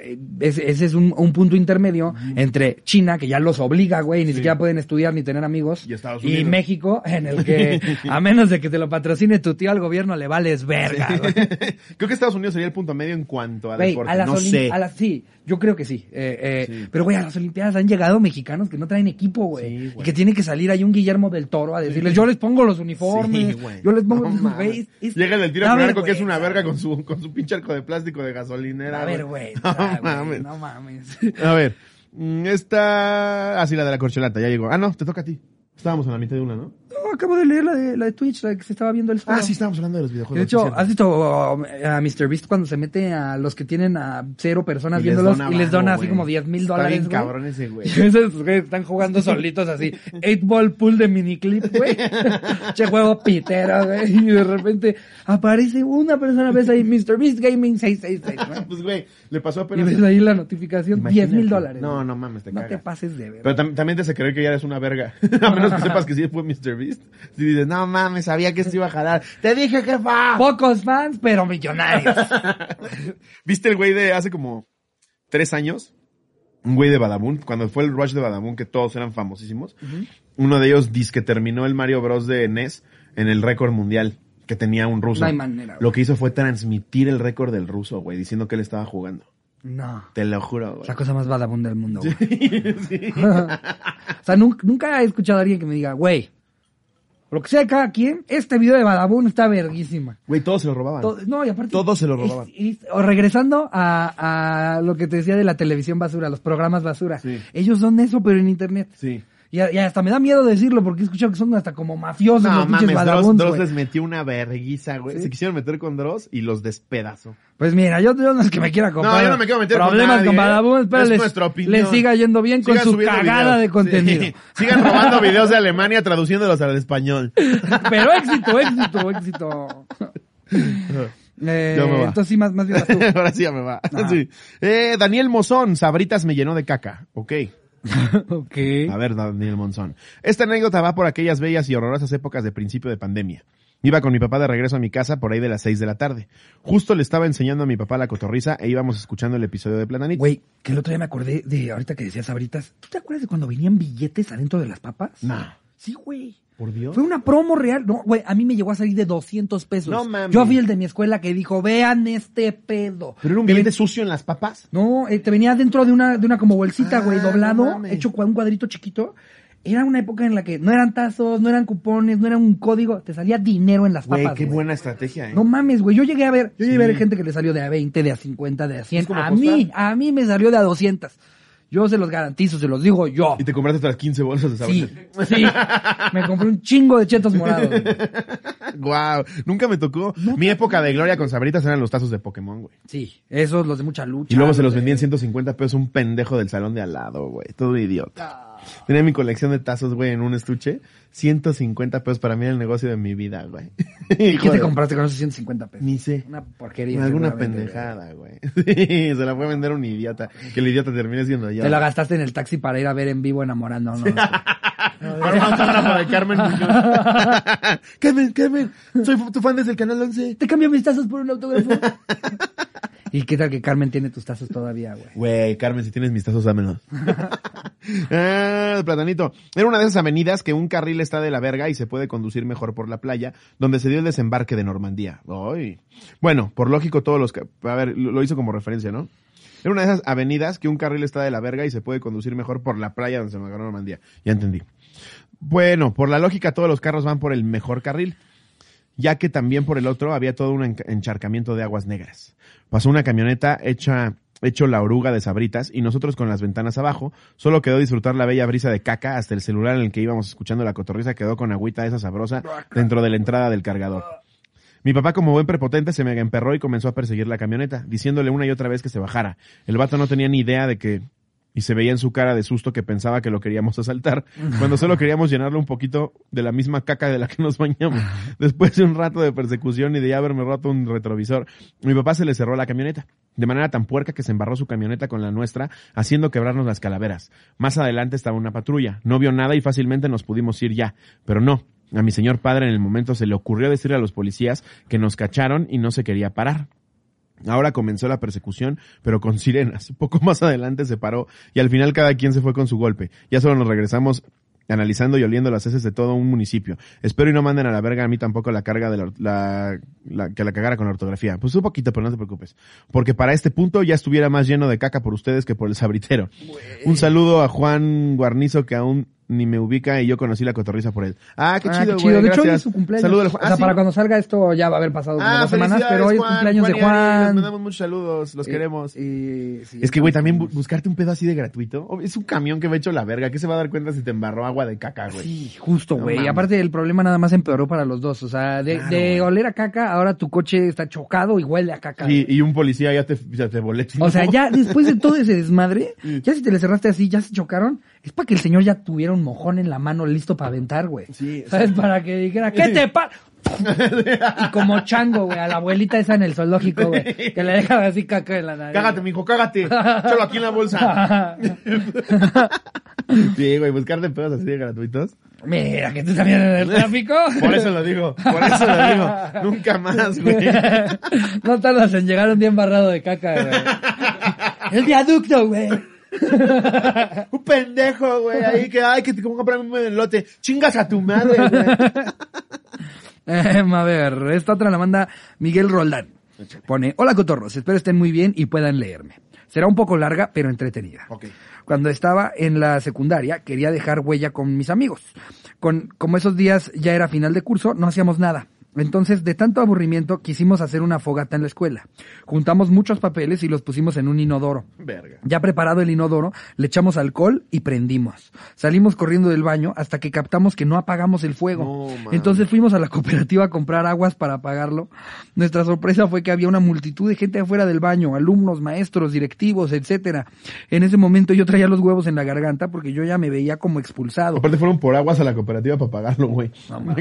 ese, ese es un, un punto intermedio entre China, que ya los obliga, güey, ni siquiera pueden estudiar ni tener amigos, Y Estados Unidos. México, en el que, *laughs* a menos de que te lo patrocine tu tío al gobierno, le vales verga, güey. *laughs* Creo que Estados Unidos sería el punto medio en cuanto a Güey, deporte. a las no sé. a las- sí, yo creo que sí. Eh, eh, Sí. Pero, güey, a las Olimpiadas han llegado mexicanos que no traen equipo, güey. Sí, y que tiene que salir ahí un Guillermo del Toro a decirles, yo les pongo los uniformes, Sí, yo les pongo... No es- es- Llega el tiro con arco que es una verga con su, con su pinche arco de plástico de gasolinera. A ver, *laughs* güey. No ah, mames. No mames. A ver, mm, esta... Así la de la corcholata, ya llegó. Ah, no, te toca a ti. Estábamos en la mitad de una, ¿no? Acabo de leer la de, la de Twitch, la que se estaba viendo el Ah, sí, estábamos hablando de los videojuegos. De hecho. ¿has visto um, a MrBeast cuando se mete a los que tienen a cero personas Y viéndolos y les dona así güey. como 10 mil Está dólares, bien güey? cabrón ese güey. Y *laughs* esos güeyes están jugando solitos así. *laughs* Eight ball pool de miniclip, güey. *laughs* che juego pitero, güey. Y de repente aparece una persona, ves ahí MrBeast Gaming 666, güey. Pues, güey, le pasó Y apenas. ves ahí la notificación, 10 Imagínate. mil dólares. No, güey. no mames, te No cagas. te pases de ver. Pero tam- también te hace creer que ya eres una verga. a menos que sepas que sí fue Mr. Beast. Si dices, no mames, sabía que esto iba a jalar. Te dije, jefa. Pocos fans, pero millonarios. *laughs* ¿Viste el güey de hace como tres años? Un güey de Badabun, cuando fue el rush de Badabun, que todos eran famosísimos. Uno de ellos dice que terminó el Mario Bros. de NES en el récord mundial que tenía un ruso. No hay manera, güey. Lo que hizo fue transmitir el récord del ruso, güey, diciendo que él estaba jugando. No. Te lo juro, güey. La cosa más vagabunda del mundo, *laughs* güey. *laughs* o sea, nunca, nunca he escuchado a alguien que me diga, güey, lo que sea de cada quien, este video de Badabun está verguísima. Güey, todos se lo robaban. To- no, y aparte... Todos se lo robaban. es- es- o regresando a, a lo que te decía de la televisión basura, los programas basura. Sí. Ellos son eso, pero en internet. Sí. Y, y hasta me da miedo decirlo porque he escuchado que son hasta como mafiosos No los mames, Dross, Dross les metió una verguiza, güey. Sí. Se quisieron meter con Dross y los despedazó. Pues mira, yo, yo no es que me quiera comprar. yo no me quiero meter con Problemas nadie, con ¿eh? Badabun, pero Es les, opinión. les siga yendo bien con Sigan su cagada videos. de contenido. Sí. *laughs* Sigan robando videos de Alemania traduciéndolos al español. *laughs* Pero éxito, éxito, éxito. Eh, *laughs* Ya me va. entonces sí, más, más bien vas tú. Ahora sí ya me va. Sí. Eh, Daniel Mozón, Sabritas me llenó de caca. Ok. *laughs* ok. A ver, Daniel Monzón. Esta anécdota va por aquellas bellas y horrorosas épocas de principio de pandemia. Iba con mi papá de regreso a mi casa por ahí de las seis de la tarde. Justo le estaba enseñando a mi papá la cotorriza e íbamos escuchando el episodio de Platanito. Güey, que el otro día me acordé de, ahorita que decías sabritas, ¿tú te acuerdas de cuando venían billetes adentro de las papas? No. Sí, güey. Por Dios. Fue una promo real. No, güey, a mí me llegó a salir de 200 pesos. No mames. Yo fui el de mi escuela que dijo, vean este pedo. ¿Pero era un Te billete sucio en las papas? No, eh, te venía dentro de una, de una como bolsita, Ah, güey, no doblado, mames. hecho un cuadrito chiquito. Era una época en la que no eran tazos, no eran cupones, no era un código, te salía dinero en las Güey, papas. qué güey. buena estrategia, ¿eh? No mames, güey. Yo llegué a ver, yo llegué a ver gente que le salió de a 20, de a 50, de a 100. como A mí, a mí me salió de a 200. Yo se los garantizo, se los digo yo. Y te compraste otras 15 bolsas de Sí, sabritas. sí. Me compré un chingo de chetos morados. *laughs* Guau, nunca me tocó. Mi época de gloria con sabritas eran los tazos de Pokémon, güey. Sí, esos los de mucha lucha. Y luego se los de- vendía en 150 pesos un pendejo del salón de al lado, güey. Todo idiota. Tenía mi colección de tazos, güey, en un estuche. 150 pesos para mí era el negocio de mi vida, güey. ¿Y qué te compraste con esos 150 pesos? Ni sé. Una porquería. Alguna pendejada, güey. *laughs* Sí, se la fue a vender a un idiota. Que el idiota termine siendo yo. Te lo gastaste en el taxi para ir a ver en vivo enamorando, ¿no? Un autógrafo de Carmen. Carmen, Carmen, soy tu fan desde el canal 11. Te cambio mis tazos por un autógrafo. *laughs* ¿Y qué tal que Carmen tiene tus tazos todavía, güey? Güey, Carmen, si tienes mis tazos, dámelos. *laughs* ah, platanito. Era una de esas avenidas que un carril está de la verga y se puede conducir mejor por la playa, donde se dio el desembarque de Normandía. Bueno, por lógico, todos los... A ver, lo hizo como referencia, ¿no? Era una de esas avenidas que un carril está de la verga y se puede conducir mejor por la playa donde se me Normandía. Ya entendí. Bueno, por la lógica, todos los carros van por el mejor carril ya que también por el otro había todo un encharcamiento de aguas negras. Pasó una camioneta hecha, hecho la oruga de sabritas y nosotros con las ventanas abajo, solo quedó disfrutar la bella brisa de caca hasta el celular en el que íbamos escuchando la cotorriza quedó con agüita esa sabrosa dentro de la entrada del cargador. Mi papá, como buen prepotente, se mega emperró y comenzó a perseguir la camioneta, diciéndole una y otra vez que se bajara. El vato no tenía ni idea de que, y se veía en su cara de susto que pensaba que lo queríamos asaltar, *laughs* cuando solo queríamos llenarle un poquito de la misma caca de la que nos bañamos. *laughs* Después de un rato de persecución y de ya haberme roto un retrovisor, mi papá se le cerró la camioneta, de manera tan puerca que se embarró su camioneta con la nuestra, haciendo quebrarnos las calaveras. Más adelante estaba una patrulla, no vio nada y fácilmente nos pudimos ir ya, pero no. A mi señor padre en el momento se le ocurrió decirle a los policías que nos cacharon y no se quería parar. Ahora comenzó la persecución, pero con sirenas. *laughs* Poco más adelante se paró y al final cada quien se fue con su golpe. Ya solo nos regresamos analizando y oliendo las heces de todo un municipio. Espero y no manden a la verga a mí tampoco la carga de la, la- la- que la cagara con la ortografía. Pues un poquito, pero no te preocupes. Porque para este punto ya estuviera más lleno de caca por ustedes que por el sabritero. Un saludo a Juan Guarnizo que aún ni me ubica y yo conocí la cotorriza por él. Ah, qué Ah, chido, güey. chido. De hecho, hoy es su cumpleaños. Saludos al o Juan. sea, Ah, sí. para cuando salga esto ya va a haber pasado Ah, dos semanas, pero hoy es Juan, cumpleaños Juan de Ari, Les Juan. mandamos muchos saludos, los Y- queremos. y- sí, es que, güey, también bu- buscarte un pedo así de gratuito. Oh, Es un camión que me ha hecho la verga. ¿Qué se va a dar cuenta si te embarró agua de caca, güey? Sí, justo, No güey. y mames. aparte el problema nada más empeoró para los dos. O sea, de, Claro, de oler a caca, ahora tu coche está chocado y huele a caca. Sí, y un policía ya te, ya te. O sea, ya después de todo ese desmadre, *laughs* ya si te le cerraste así, ya se chocaron, es para que el señor ya tuviera un mojón en la mano listo para aventar, güey. Sí, ¿Sabes? Para que dijera, ¿qué te pasa? *laughs* y como chango, güey, a la abuelita esa en el zoológico, güey, que le deja así caca en la nariz. Cágate, mijo, cágate. Échalo aquí en la bolsa. *laughs* sí, güey, buscarte pedos así de gratuitos. Mira, que tú también en el tráfico. Por eso lo digo, por eso lo digo. Nunca más, güey. *laughs* no tardas en llegar un día embarrado de caca, güey. El viaducto, güey. *laughs* Un pendejo, güey, ahí que, ay, que te comprar un lote. Chingas a tu madre, güey. *laughs* Em, a ver, esta otra la manda Miguel Roldán. Pone, hola cotorros, espero estén muy bien y puedan leerme. Será un poco larga, pero entretenida. Ok. Cuando estaba en la secundaria, quería dejar huella con mis amigos. Con, como esos días ya era final de curso, no hacíamos nada. Entonces, de tanto aburrimiento, quisimos hacer una fogata en la escuela. Juntamos muchos papeles y los pusimos en un inodoro. Verga. Ya preparado el inodoro, le echamos alcohol y prendimos. Salimos corriendo del baño hasta que captamos que no apagamos el fuego. No. Entonces fuimos a la *laughs* cooperativa a comprar aguas para apagarlo. Nuestra sorpresa fue que había una multitud de gente afuera del baño, alumnos, maestros, directivos, etcétera. En ese momento yo traía los huevos en la garganta porque yo ya me veía como expulsado. Aparte fueron por aguas a la cooperativa para pagarlo, güey. No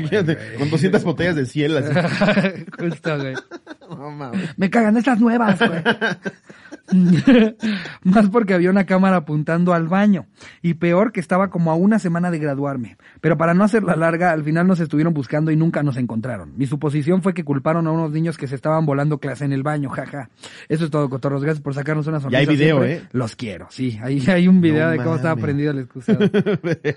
con 200 botellas de ciel así. *laughs* Justo, güey. *laughs* No mames. Me cagan estas nuevas, güey. *laughs* *laughs* Más porque había una cámara apuntando al baño. Y peor que estaba como a una semana de graduarme. Pero para no hacerla larga, al final nos estuvieron buscando y nunca nos encontraron. Mi suposición fue que culparon a unos niños que se estaban volando clase en el baño, jaja. Eso es todo, cotorros. Gracias por sacarnos una sonrisa. hay video, siempre. ¿eh? Los quiero, sí. Ahí hay un video No de cómo estaba prendido el excusado. *laughs*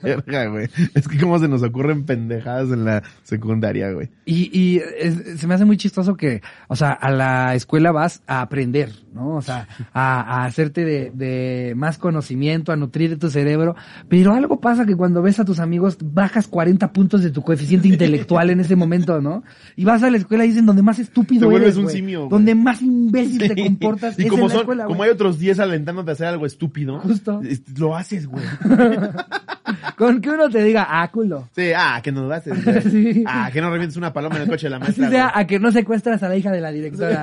Verga, güey. Es que cómo se nos ocurren pendejadas en la secundaria, güey. Y, y es- se me hace muy chistoso que, o sea, a la escuela vas a aprender, ¿no? O sea, a, a hacerte de, de más conocimiento, a nutrir tu cerebro. Pero algo pasa que cuando ves a tus amigos bajas 40 puntos de tu coeficiente intelectual en ese momento, ¿no? Y vas a la escuela y dicen donde más estúpido Te vuelves eres, un simio. Donde más imbécil te comportas y es como en la son, escuela, como hay otros 10 alentándote a hacer algo estúpido, Justo. lo haces, güey. *laughs* Con que uno te diga, ah, culo. Sí, ah, que no haces, güey. Sí. Ah, que no revientes una paloma en el coche de la Así maestra. sea, güey. a que no secuestras a la hija de la directora,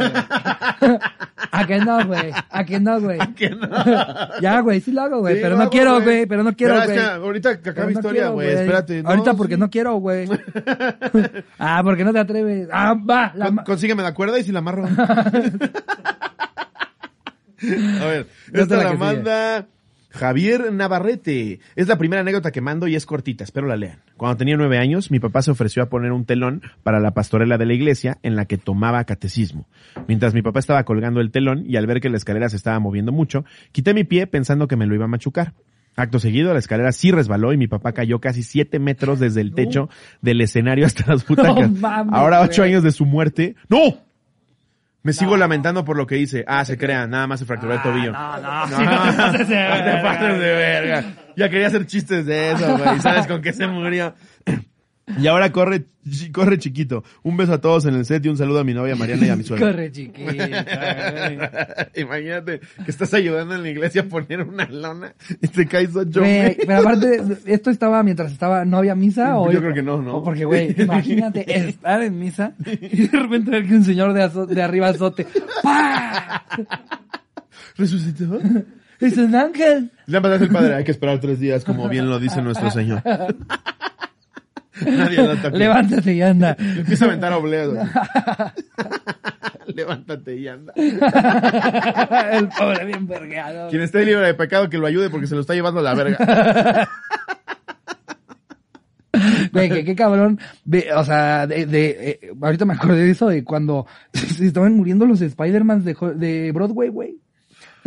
güey. A que no, güey. A que no, güey. *laughs* que no. *laughs* Ya, güey, sí lo hago, güey. Sí, pero no hago, quiero, güey. Pero no quiero, Pero güey. que ahorita que Pero no historia, quiero, güey. Espérate. no, Ahorita porque sí. no quiero, güey. *laughs* ah, porque no te atreves. Ah, va. La Con- ma- consígueme la cuerda y si la amarro. A ver, Esta esta es la manda Javier Navarrete. Es la primera anécdota que mando y es cortita, espero la lean. Cuando tenía nueve años, mi papá se ofreció a poner un telón para la pastorela de la iglesia en la que tomaba catecismo. Mientras mi papá estaba colgando el telón y al ver que la escalera se estaba moviendo mucho, quité mi pie pensando que me lo iba a machucar. Acto seguido, la escalera sí resbaló y mi papá cayó casi siete metros desde el techo del escenario hasta las butacas. *laughs* Ahora, ocho años de su muerte. ¡No! Me sigo lamentando por lo que hice. Ah, se crean, nada más se fracturó el tobillo. No, no, No, *laughs* sí, no te pases de *laughs* no te verga, pases de verga. Ya quería hacer chistes de eso, güey. ¿Sabes con qué se murió? Y ahora corre, corre chiquito. Un beso a todos en el set y un saludo a mi novia Mariana y a mi suegra. Corre, chiquita, *laughs* güey. Imagínate que estás ayudando en la iglesia a poner una lona y te caes ocho metros. pero aparte, ¿esto estaba mientras estaba, no había misa? o Yo creo que no, ¿no? porque, güey, *laughs* imagínate estar en misa y de repente ver que un señor de, azo- de arriba azote, ¡pa! ¿Resucitó? Es un ángel. Lámpara el padre, hay que esperar tres días, como bien lo dice nuestro Señor. *laughs* *laughs* Nadie toca. Levántate y anda. Empieza a aventar güey. *laughs* Levántate y anda. El pobre bien vergueado. Quien esté libre de pecado que lo ayude porque se lo está llevando a la verga. *laughs* Güey, qué cabrón. De, o sea, de, de, eh, ahorita me acordé de eso de cuando se estaban muriendo los Spider-Man de, de Broadway, güey.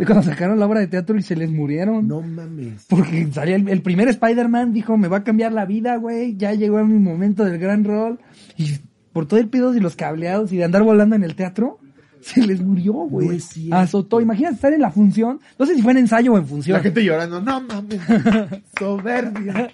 De cuando sacaron la obra de teatro y se les murieron. mames. Porque salía el, el primer Spider-Man, dijo, me va a cambiar la vida, güey. Ya llegó a mi momento del gran rol. Y por todo el pedo y los cableados y de andar volando en el teatro, Se les murió, güey. No. Azotó. Imagínate estar en la función. No sé si fue en ensayo o en función. La gente llorando, no mames, *laughs* soberbia.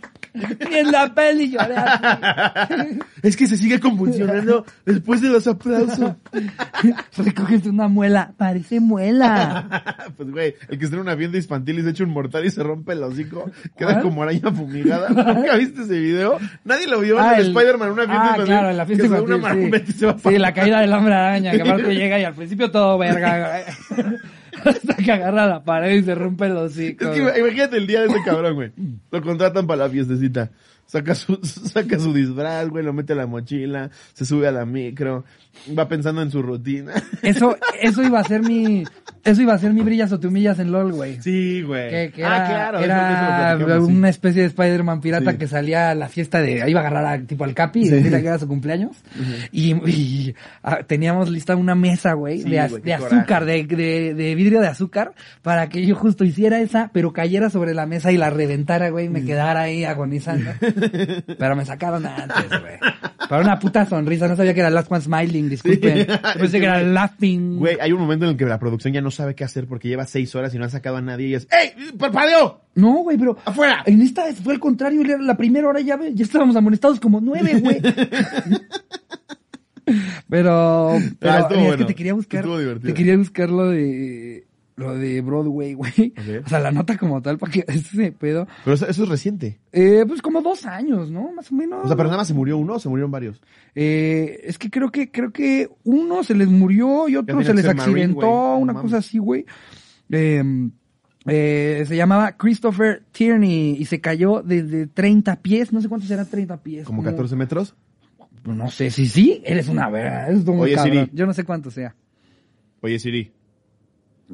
Ni en la peli lloré así. Es que se sigue convulsionando después de los aplausos. *laughs* Recoges una muela. Parece muela. *laughs* Pues güey, el que está en un avión de infantil y se echa un mortal y se rompe el hocico, queda como araña fumigada. ¿Nunca viste ese video? Nadie lo vio Ah, en el el- Spider-Man, una fiesta ah, infantil. claro, en la fiesta infantil, una y sí. se va Sí, la caída del hombre araña, que aparte llega y al principio todo verga, *laughs* güey. *laughs* Hasta que agarra la pared y se rompe el hocico. Es que imagínate el día de ese cabrón, güey. *laughs* Lo contratan para la fiestecita. Saca su, saca su disfraz, güey, lo mete a la mochila, se sube a la micro, va pensando en su rutina. *laughs* Eso, eso iba a ser mi, eso iba a ser mi brillas o te humillas en LOL, güey. Sí, güey. Que, que ah, era, claro. eso- era eso una especie de Spider-Man pirata Sí. que salía a la fiesta de, iba a agarrar a, tipo al Capi y decirle que era su cumpleaños. Y, y, ah, teníamos lista una mesa, güey, Sí, de, az- güey, qué de azúcar, de, de, de vidrio de azúcar, para que yo justo hiciera esa, pero cayera sobre la mesa y la reventara, güey, y me quedara ahí agonizando. *laughs* pero me sacaron antes, güey. Para una puta sonrisa, no sabía que era Last One Smiling, disculpen. Sí. *laughs* Pensé que era Laughing. Güey, hay un momento en el que la producción ya no sabe qué hacer porque lleva seis horas y no ha sacado a nadie y es ¡Ey! ¡Parpadeo! No, güey, pero ¡Afuera! En esta fue al contrario, la primera hora ya, ya estábamos amonestados como nueve, güey. pero, *laughs* pero Ah, estuvo es bueno. que te quería buscar, te quería buscar lo de, lo de Broadway, güey. O sea, la nota como tal, para que *laughs* ese pedo. Pero eso, eso es reciente. Eh, pues como dos años, ¿no? Más o menos. O sea, pero nada más se murió uno o se murieron varios. Eh, es que creo que, creo que uno se les murió y otro se les Marine, accidentó. No una cosa así, güey. Eh, eh, se llamaba Christopher Tierney y se cayó desde 30 pies, no sé cuántos eran 30 pies. Como 14 metros. No sé, si sí, eres una verga, eres un Oye, cabrón. Siri. Yo no sé cuánto sea. Oye, Siri.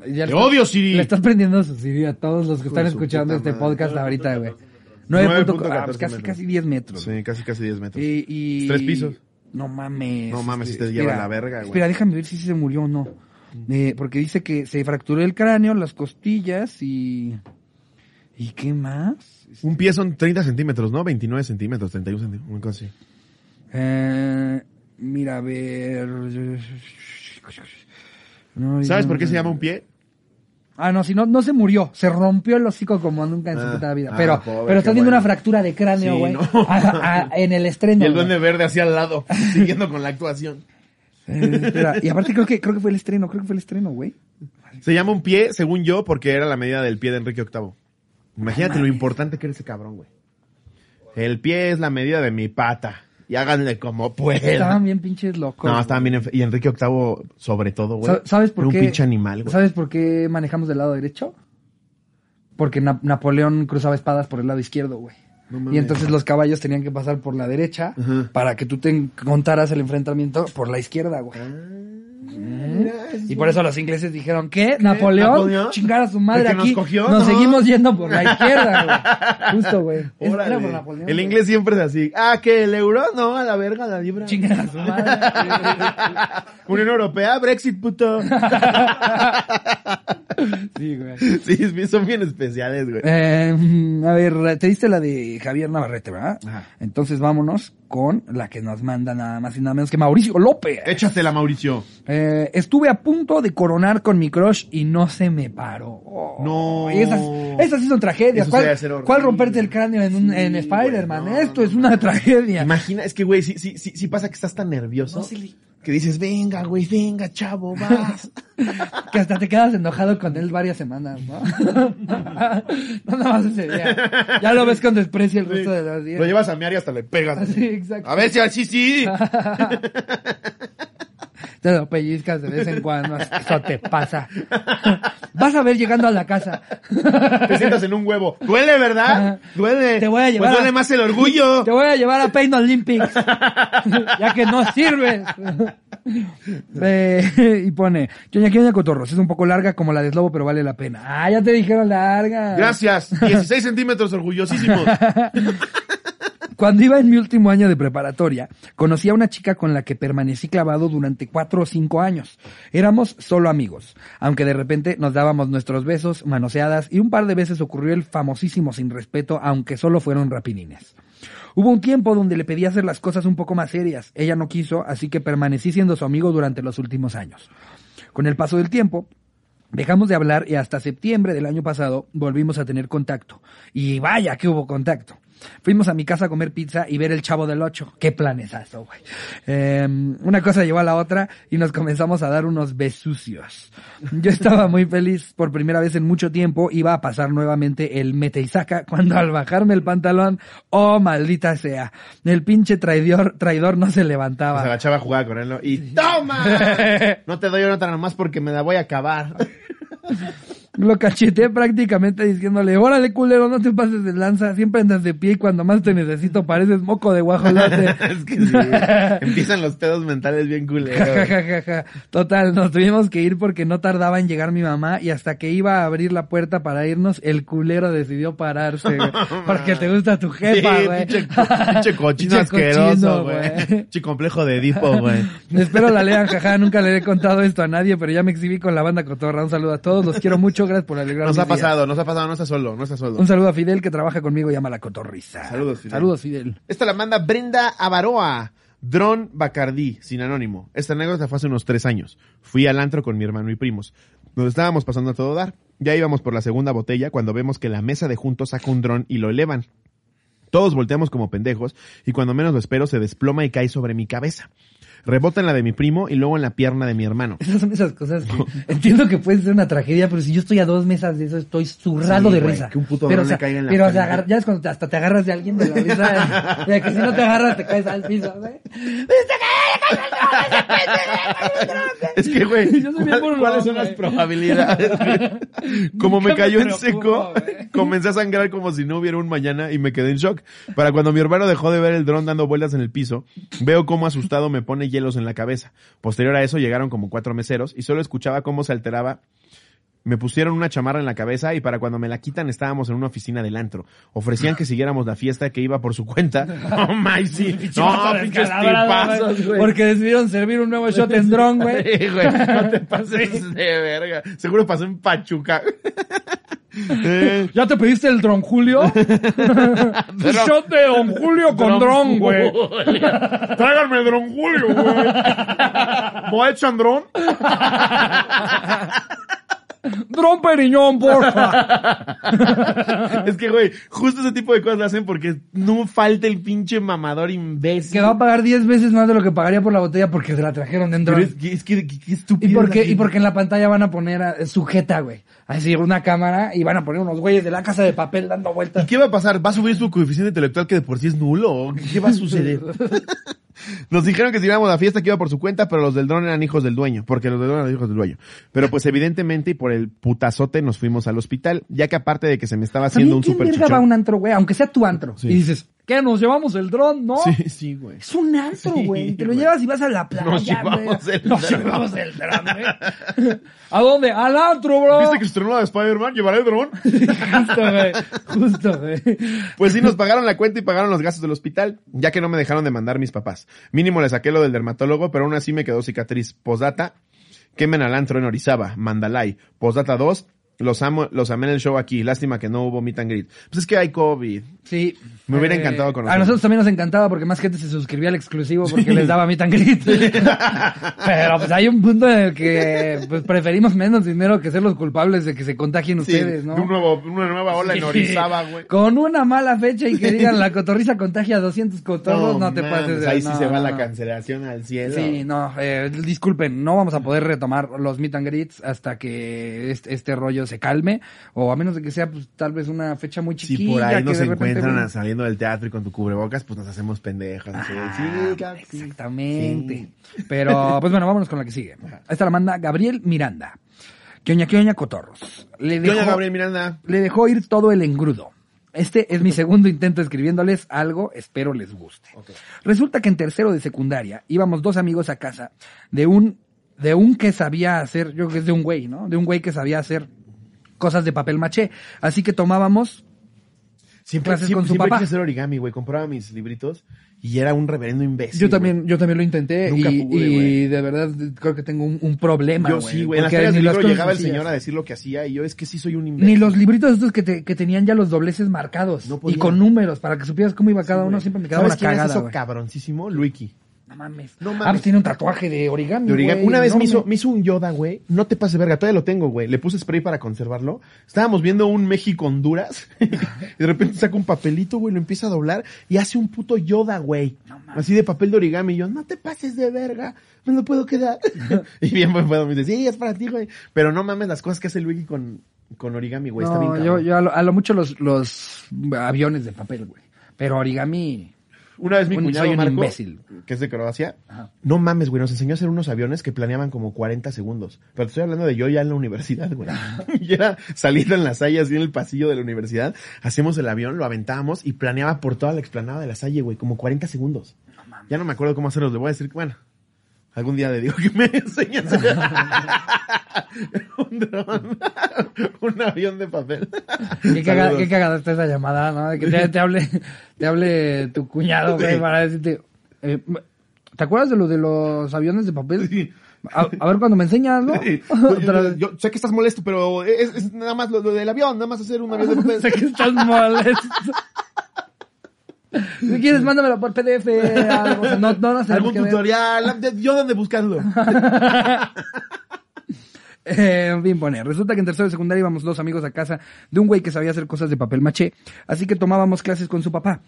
Ya ¡Te odio, Siri! Le estás prendiendo su Siri a todos los que están escuchando este podcast ahorita, güey. 9.14 9.14 ah, pues casi, casi 10 metros. Sí, casi casi 10 metros. Y, y- Tres pisos. No mames. No mames, Este, si te lleva la verga, güey. Espera, déjame ver si se murió o no. Eh, porque dice que se fracturó el cráneo, las costillas y... ¿Y qué más? Un pie son 30 centímetros, ¿no? 29 centímetros, 31 centímetros, una cosa así. Eh, mira, a ver... No, ¿Sabes no, por qué no, se llama un pie? Ah, no, si no, no se murió, se rompió el hocico como nunca en su Ah, puta vida. ah, pero, pobre, pero viendo bueno. una fractura de cráneo, güey. en el estreno. Y el duende verde así al lado, *laughs* siguiendo con la actuación. Eh, y aparte creo que, creo que fue el estreno, creo que fue el estreno, güey. Se llama un pie, según yo, porque era la medida del pie de Enrique VIII. Imagínate lo importante que era ese cabrón, güey. El pie es la medida de mi pata. Y háganle como puedan. Estaban bien pinches locos. No, estaban bien. Y Enrique VIII, sobre todo, güey. Sa- ¿Sabes por era qué? un pinche animal, güey. ¿Sabes por qué manejamos del lado derecho? Porque Na- Napoleón cruzaba espadas por el lado izquierdo, güey. No y entonces los caballos tenían que pasar por la derecha Ajá. para que tú te contaras el enfrentamiento por la izquierda, güey. Mira, Y por eso los ingleses dijeron, ¿qué? ¿Napoleón? ¿Napoleón? Chingar a su madre ¿El que nos aquí. cogió? Nos No. seguimos yendo por la izquierda, güey. *laughs* Justo, güey. Napoleón. El güey. inglés siempre es así. Ah, que el euro, no, a la verga, la libra. Chingar a su madre. *laughs* Unión Europea, Brexit, puto. *laughs* *laughs* sí, güey. sí, son bien especiales, güey. Eh, a ver, te diste la de Javier Navarrete, ¿verdad? Ajá. Entonces vámonos con la que nos manda nada más y nada menos que Mauricio López. Échatela, Mauricio. Eh, estuve a punto de coronar con mi crush y no se me paró. Oh, No. y Esas, esas sí son tragedias. Eso ¿Cuál, romperte el cráneo en, un, Sí, en Spider-Man? no, Esto no, es una tragedia. Imagina, es que, güey, sí, sí, sí, sí pasa que estás tan nervioso. No, sí, Que dices, venga, güey, venga, chavo, vas. *laughs* que hasta te quedas enojado con él varias semanas, ¿no? *laughs* no nada más ese día. Ya lo ves con desprecio el resto de los días. Lo llevas a miar y hasta le pegas. *laughs* Sí, exacto. A ver si así sí. Te lo pellizcas de vez en cuando. Eso te pasa. *laughs* Vas a ver llegando a la casa. Te sientas en un huevo. Duele, ¿verdad? Duele. Te voy a llevar Pues a- duele más el orgullo. *laughs* Te voy a llevar a Pain Olympics. *laughs* ya que no sirves. Eh, y pone, Ñoña Ñoña Cotorros, es un poco larga como la de Slobo, pero vale la pena. Ah, ya te dijeron larga. Gracias. 16 centímetros orgullosísimos. Cuando iba en mi último año de preparatoria, conocí a una chica con la que permanecí clavado durante cuatro o cinco años. Éramos solo amigos, aunque de repente nos dábamos nuestros besos, manoseadas y un par de veces ocurrió el famosísimo sin respeto, aunque solo fueron rapinines. Hubo un tiempo donde le pedí hacer las cosas un poco más serias. Ella no quiso, así que permanecí siendo su amigo durante los últimos años. Con el paso del tiempo, dejamos de hablar y hasta septiembre del año pasado volvimos a tener contacto. Y vaya que hubo contacto. Fuimos a mi casa a comer pizza y ver el Chavo del Ocho. Qué planesazo, güey. Eh, una cosa llevó a la otra y nos comenzamos a dar unos besucios. Yo estaba muy feliz. Por primera vez en mucho tiempo iba a pasar nuevamente el mete y saca cuando al bajarme el pantalón, oh maldita sea, el pinche traidor, traidor no se levantaba. Se agachaba a jugar con él, ¿no? Y ¡toma! *laughs* No te doy otra nomás porque me la voy a acabar. *laughs* Lo cacheteé prácticamente diciéndole, órale culero, no te pases de lanza, siempre andas de pie y cuando más te necesito pareces moco de guajolote. *laughs* es que sí. *laughs* Empiezan los pedos mentales bien culeros. Total, nos tuvimos que ir porque no tardaba en llegar mi mamá y hasta que iba a abrir la puerta para irnos, el culero decidió pararse, güey. *laughs* Porque te gusta tu jefa, Sí, güey. pinche, pinche cochino asqueroso, güey. Pinche complejo de Edipo, güey. Espero la lean, jaja, nunca le he contado esto a nadie, pero ya me exhibí con la banda Cotorra. Un saludo a todos, los quiero mucho, gracias por alegrar Nos ha pasado, nos ha pasado, no está solo, no está solo. Un saludo a Fidel que trabaja conmigo y llama la Cotorriza. Saludos, Fidel. Saludos, Fidel. Esta la manda Brenda Avaroa. Dron Bacardí, sin anónimo. Esta anécdota fue hace unos tres años. Fui al antro con mi hermano y primos. Nos estábamos pasando a todo dar. Ya íbamos por la segunda botella cuando vemos que la mesa de juntos saca un dron y lo elevan. Todos volteamos como pendejos y cuando menos lo espero se desploma y cae sobre mi cabeza. Rebota en la de mi primo y luego en la pierna de mi hermano. Esas son esas cosas que *laughs* entiendo que puede ser una tragedia, pero si yo estoy a dos mesas de eso, estoy zurrado Sí, de güey, risa. que un puto pero, o sea, caiga en la pero o sea, agar- ya es cuando hasta te agarras de alguien de la risa, *laughs* de que si no te agarras te caes al piso, güey. Es que, güey, ¿cuál- burlón, ¿cuáles son las probabilidades? *laughs* Como me Nunca me cayó en seco, güey. comencé a sangrar como si no hubiera un mañana y me quedé en shock. Para cuando mi hermano dejó de ver el dron dando vueltas en el piso, veo cómo asustado me pone hielos en la cabeza. Posterior a eso llegaron como cuatro meseros y solo escuchaba cómo se alteraba me pusieron una chamarra en la cabeza y para cuando me la quitan estábamos en una oficina del antro. Ofrecían que siguiéramos la fiesta que iba por su cuenta. *laughs* No, my, sí. *laughs* No, pinches tipazos, güey. Porque decidieron servir un nuevo shot en dron, güey. *laughs* Sí, güey, no te pases de verga. Seguro pasó en Pachuca. Eh, ¿Ya te pediste el dron Julio? Un shot de don Julio con dron, güey. *laughs* Tráiganme el dron Julio, güey. ¿Voy echan dron? Dron Periñón, porfa. *laughs* Es que, güey, justo ese tipo de cosas lo hacen porque no falta el pinche mamador imbécil. Que va a pagar 10 veces más de lo que pagaría por la botella porque se la trajeron en Pero dron. es que, es que, que- estúpido. ¿Y por qué? es la Y porque en la pantalla van a poner a- sujeta, güey. Así, una cámara y van a poner unos güeyes de la casa de papel dando ¿Y vueltas. qué va a pasar? ¿Va a subir su coeficiente intelectual que de por sí es nulo? ¿O ¿Qué va a suceder? *laughs* Nos dijeron que si íbamos a la fiesta que iba por su cuenta, pero los del dron eran hijos del dueño, porque los del dron eran hijos del dueño. Pero pues evidentemente y por el putazote nos fuimos al hospital, ya que aparte de que se me estaba haciendo un super verga va a chichón. un antro, güey, aunque sea tu antro. Sí. Y dices, ¿qué? Nos llevamos el dron, ¿no? Sí, sí, güey. Es un antro, Sí, güey. Te lo güey. llevas y vas a la playa, Nos llevamos güey. el Nos dron. llevamos el dron, güey. ¿A dónde? Al antro, bro. ¿Viste que se estrenó la de Spider-Man? ¿Llevaré el dron? *laughs* Justo, güey. Justo, güey. Pues sí, nos pagaron la cuenta y pagaron los gastos del hospital, ya que no me dejaron de mandar mis papás. Mínimo le saqué lo del dermatólogo, pero aún así me quedó cicatriz. Posdata, quemen al antro en Orizaba, Mandalay. Posdata 2, los amo, los amé en el show aquí. Lástima que no hubo meet and greet. Pues es que hay COVID. Sí. Me hubiera Eh, encantado A conocerlo. nosotros también nos encantaba porque más gente se suscribía al exclusivo porque les daba meet and greet. *laughs* Pero pues hay un punto en el que pues preferimos menos dinero que ser los culpables de que se contagien Sí, ustedes, ¿no? de un nuevo, una nueva ola en. Orizaba, güey. Con una mala fecha y que *laughs* digan la cotorriza contagia a 200 cotorros, no, te mames, pases de Ahí sí se va no, la cancelación al cielo. Sí, no, eh, disculpen, no vamos a poder retomar los meet and greets hasta que este, este rollo se calme, o a menos de que sea pues tal vez una fecha muy Si chiquilla. por ahí nos repente, encuentran saliendo del teatro y con tu cubrebocas, pues nos hacemos de, Ah, sí, claro que sí. Exactamente. Pero, pues bueno, vámonos con la que sigue. Esta la manda Gabriel Miranda. Quioña, quioña, cotorros. Le ¿Qué dejó, Gabriel Miranda? le dejó ir todo el engrudo. Este es mi segundo intento escribiéndoles algo, espero les guste. Resulta que en tercero de secundaria íbamos dos amigos a casa de un, de un que sabía hacer, yo creo que es de un güey, ¿no? De un güey que sabía hacer cosas de papel maché. Así que tomábamos Siempre, clases siempre, con su siempre papá. quise hacer origami, güey. Compraba mis libritos y era un reverendo imbécil. Yo también, yo también lo intenté Nunca y, pude, y de verdad creo que tengo un, un problema. Yo güey, sí, güey. En las ferias ni del libro llegaba el señor a decir lo que hacía y yo es que sí soy un imbécil. Ni los libritos estos que, te- que tenían ya los dobleces marcados No y con números para que supieras cómo iba cada Sí, uno, siempre me quedaba ¿Sabes una quién es cagada, eso güey. cabroncísimo? Luiki. No mames. No Ah, mames. pues tiene un tatuaje de origami. De origami. güey, Una vez me hizo, me hizo un Yoda, güey. No te pases verga, todavía lo tengo, güey. Le puse spray para conservarlo. Estábamos viendo un México-Honduras. *laughs* y de repente saca un papelito, güey, lo empieza a doblar y hace un puto Yoda, güey. Así de papel de origami. Y yo, no te pases de verga, me lo puedo quedar. *laughs* y bien, pues, puedo. Me dice, sí, es para ti, güey. Pero no mames las cosas que hace Luigi con, con origami, güey. Está bien No, yo, yo a, lo, a lo mucho los, los aviones de papel, güey. Pero origami. Una vez mi Un- cuñado soy un Marco, imbécil. que es de Croacia, Ajá. no mames, güey, nos enseñó a hacer unos aviones que planeaban como 40 segundos. Pero te estoy hablando de yo ya en la universidad, güey. *laughs* y era saliendo en la salle, así en el pasillo de la universidad, hacíamos el avión, lo aventábamos y planeaba por toda la explanada de la salle, güey, como 40 segundos. ya no me acuerdo cómo hacerlos, le voy a decir, bueno, algún día le digo que me *laughs* enseñas *laughs* un dron, un avión de papel. Qué, caga- qué cagada está esa llamada, ¿no? De Que te, te hable, te hable tu cuñado, güey, Sí. para decirte. eh, ¿Te acuerdas de lo de los aviones de papel? Sí. A, a ver cuando me enseñas, ¿no? Sí. *laughs* Yo sé que estás molesto, pero es, es nada más lo, lo del avión, nada más hacer un avión de papel. sé que estás molesto. Si quieres, mándamelo por PDF, algo. O sea, no, no, no Algún tutorial, yo dónde buscarlo. *laughs* Eh, en fin, pone. Resulta que en tercero de secundaria íbamos dos amigos a casa de un güey que sabía hacer cosas de papel maché, así que tomábamos clases con su papá.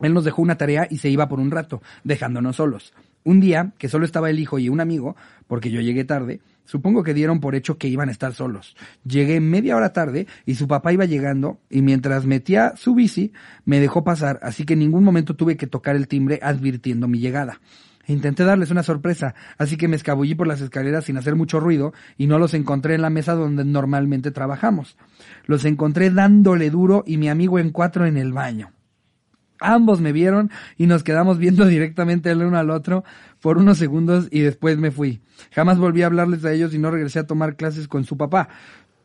Él nos dejó una tarea y se iba por un rato, dejándonos solos. Un día, que solo estaba el hijo y un amigo, porque yo llegué tarde, supongo que dieron por hecho que iban a estar solos. Llegué media hora tarde y su papá iba llegando y mientras metía su bici, me dejó pasar, así que en ningún momento tuve que tocar el timbre advirtiendo mi llegada. Intenté darles una sorpresa, así que me escabullí por las escaleras sin hacer mucho ruido y no los encontré en la mesa donde normalmente trabajamos. Los encontré dándole duro y mi amigo en cuatro en el baño. Ambos me vieron y nos quedamos viendo *laughs* directamente el uno al otro por unos segundos y después me fui. Jamás volví a hablarles a ellos y no regresé a tomar clases con su papá.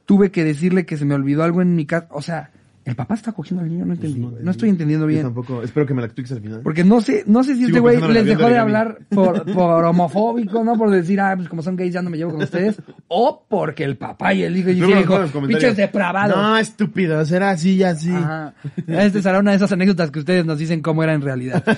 Tuve que decirle que se me olvidó algo en mi casa. O sea, el papá está cogiendo al niño, no entendí. No estoy entendiendo Yo bien. tampoco, espero que me la expliques al final. Porque no sé, no sé si este güey les dejó de hablar por, por homofóbico, ¿no? Por decir, ah, pues como son gays ya no me llevo con ustedes. O porque el papá y el hijo y Luego dijo, pinches depravados. No, estúpido, será así y así. Ajá. Este será una de esas anécdotas que ustedes nos dicen cómo era en realidad. *laughs*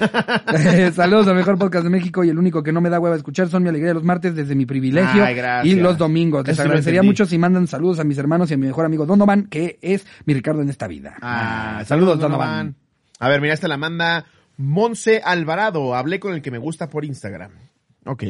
Eh, Saludos al mejor podcast de México y el único que no me da hueva escuchar son mi alegría los martes desde mi privilegio Ay, gracias. y los domingos. Les Eso agradecería mucho si mandan saludos a mis hermanos y a mi mejor amigo Donovan, que es mi Ricardo en esta vida. Ah, saludos, Donovan. A ver, mira, esta la manda Monse Alvarado. Hablé con el que me gusta por Instagram. Ok.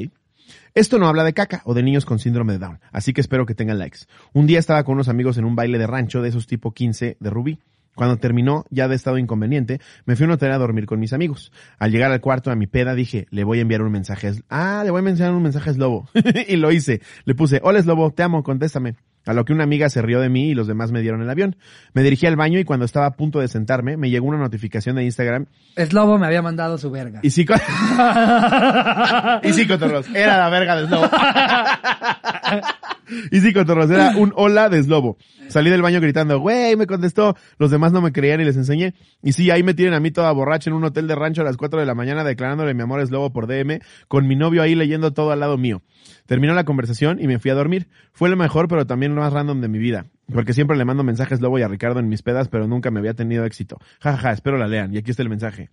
Esto no habla de caca o de niños con síndrome de Down, así que espero que tengan likes. Un día estaba con unos amigos en un baile de rancho de esos tipo 15 de Rubí. Cuando terminó, ya de estado inconveniente, me fui a un hotel a dormir con mis amigos. Al llegar al cuarto a mi peda dije, le voy a enviar un mensaje. Ah, le voy a enviar un mensaje a Slobo. *laughs* y lo hice. Le puse, hola Slobo, te amo, contéstame. A lo que una amiga se rió de mí y los demás me dieron el avión. Me dirigí al baño y cuando estaba a punto de sentarme, me llegó una notificación de Instagram Slobo me había mandado su verga. y sí, *laughs* *laughs* y sí, cotorros, era la verga de Slobo. *laughs* *laughs* y sí, cotorros, era un hola de Slobo. Salí del baño gritando, güey, me contestó. Los demás no me creían y les enseñé. Y sí, ahí me tienen a mí toda borracha en un hotel de rancho a las 4 de la mañana declarándole mi amor Slobo por DM, con mi novio ahí leyendo todo al lado mío. Terminó la conversación y me fui a dormir. Fue lo mejor, pero también lo más random de mi vida. Porque siempre le mando mensajes Lobo y a Ricardo en mis pedas, pero nunca me había tenido éxito. Ja, ja, ja, espero la lean. Y aquí está el mensaje.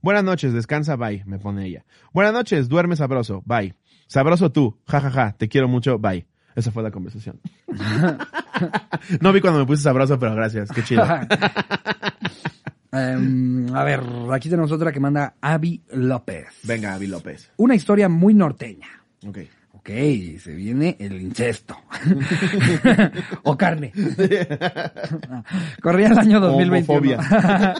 Buenas noches, descansa, bye, me pone ella. Buenas noches, duerme sabroso, bye. Sabroso tú, ja, ja, ja, te quiero mucho, bye. Esa fue la conversación. no vi cuando me puse sabroso, pero gracias, qué chido. *laughs* Em, a ver, aquí tenemos otra que manda Avi López. Venga, Avi López. Una historia muy norteña. Ok. Ok, se viene el incesto. *laughs* o carne. *laughs* Corría el año 2021. Homofobia.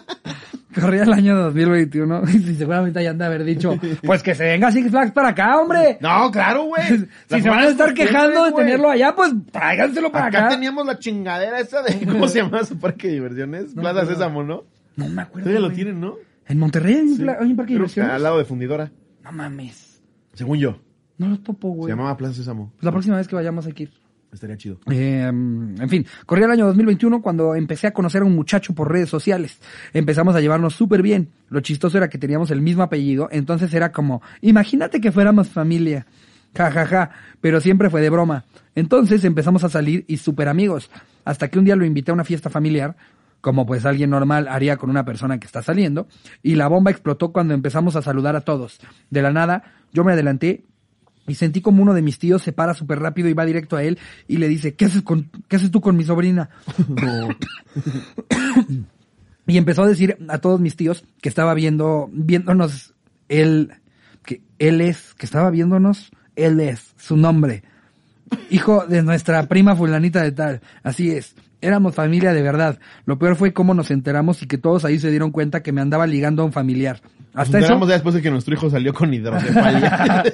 *laughs* Corría el año 2021. Y seguramente ya han de haber dicho, pues que se venga Six Flags para acá, hombre. No, claro, güey. si se van a estar quejando de tenerlo allá, pues tráiganselo para Acá acá. teníamos la chingadera esa de, ¿cómo se llama su parque de diversiones? No, Plaza. Sésamo, ¿no? No me acuerdo. Todavía lo tienen, ¿no? En Monterrey hay un, parque de diversiones. Al lado de Fundidora. No mames. Según yo. No lo topo, Se güey. llamaba Plaza Sésamo. Pues la próxima vez que vayamos hay que ir. Estaría chido. Eh, en fin, corría el año 2021 cuando empecé a conocer a un muchacho por redes sociales. Empezamos a llevarnos súper bien. Lo chistoso era que teníamos el mismo apellido, entonces era como, imagínate que fuéramos familia. Ja, ja, ja. Pero siempre fue de broma. Entonces empezamos a salir y súper amigos. Hasta que un día lo invité a una fiesta familiar como pues alguien normal haría con una persona que está saliendo, y la bomba explotó cuando empezamos a saludar a todos. De la nada, yo me adelanté y sentí como uno de mis tíos se para súper rápido y va directo a él y le dice, ¿qué haces, con, ¿qué haces tú con mi sobrina? *laughs* y empezó a decir a todos mis tíos que estaba viendo, viéndonos él, que él es, que estaba viéndonos, él es, su nombre. Hijo de nuestra prima fulanita de tal. Así es. Éramos familia de verdad. Lo peor fue cómo nos enteramos y que todos ahí se dieron cuenta que me andaba ligando a un familiar. Nos Hasta eso, enteramos ya después de que nuestro hijo salió con hidrocefalia.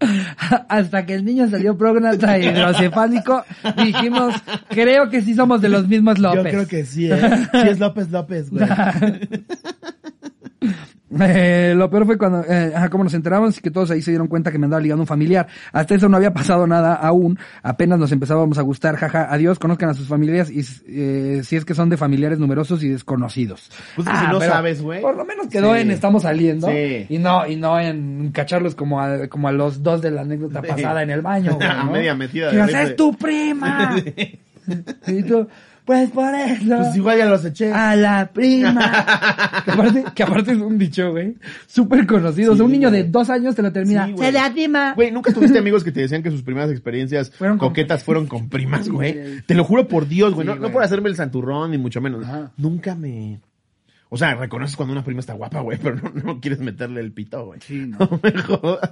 *laughs* hasta que el niño salió prógnata e hidrocefálico, dijimos, creo que sí somos de los mismos López. Yo creo que sí, ¿eh? *laughs* Sí es López López, güey. *laughs* Eh, lo peor fue cuando, eh, ajá, como nos enteramos y que todos ahí se dieron cuenta que me andaba ligando un familiar. Hasta eso no había pasado nada aún. Apenas nos empezábamos a gustar. Jaja, adiós, conozcan a sus familias y eh, si es que son de familiares numerosos y desconocidos. Pues es que si no sabes, güey. Por lo menos quedó Sí. en estamos saliendo. Sí. Y no, y no en cacharlos como a, como a los dos de la anécdota Sí. pasada en el baño, *laughs* güey, media metida Que, es tu prima. *laughs* y tú, pues por eso. Pues igual ya los eché. A la prima. *laughs* que, aparte, que aparte es un dicho, güey. Súper conocido. o sea, un Sí, niño güey. de dos años te lo termina. Sí. Se la prima. Güey, ¿nunca tuviste amigos que te decían que sus primeras experiencias Fueron con coquetas fueron con primas, Sí, güey? Te lo juro por Dios, güey. Sí, no, por hacerme el santurrón, ni mucho menos. Ajá. Nunca me... O sea, reconoces cuando una prima está guapa, güey, pero no, no quieres meterle el pito, güey. Sí, no. *laughs* No me jodas.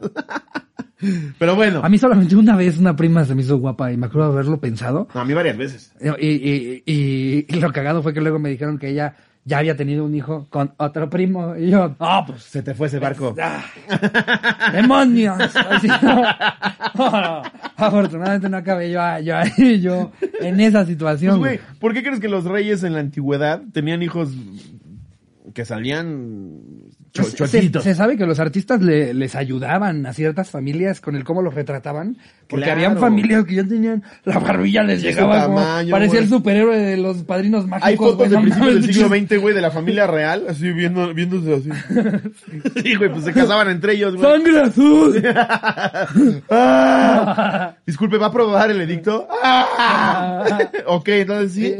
Pero bueno. A mí solamente una vez una prima se me hizo guapa y me acuerdo de haberlo pensado. No, a mí varias veces. Y, y, y, y lo cagado fue que luego me dijeron que ella ya había tenido un hijo con otro primo. Y yo, ah, pues Se te fue ese barco. *laughs* ¡Ah! ¡Demonios! Así, no. No, no. Afortunadamente no acabé yo, yo ahí, *laughs* yo en esa Pues, situación. güey, ¿por qué crees que los reyes en la antigüedad tenían hijos que salían cho- Se- sabe que los artistas le- les ayudaban a ciertas familias con el cómo los retrataban. Porque Claro. habían familias que ya tenían la barbilla les llegaba tamaño, parecía el superhéroe de los padrinos mágicos. Hay fotos de principios del siglo XX, güey, de la familia real, así viendo, viéndose así. *laughs* Sí, güey, pues se casaban entre ellos, güey. ¡Sangre azul! *laughs* ¡Ah! Disculpe, ¿va a aprobar el edicto? ¡Ah! *laughs* ok, entonces sí.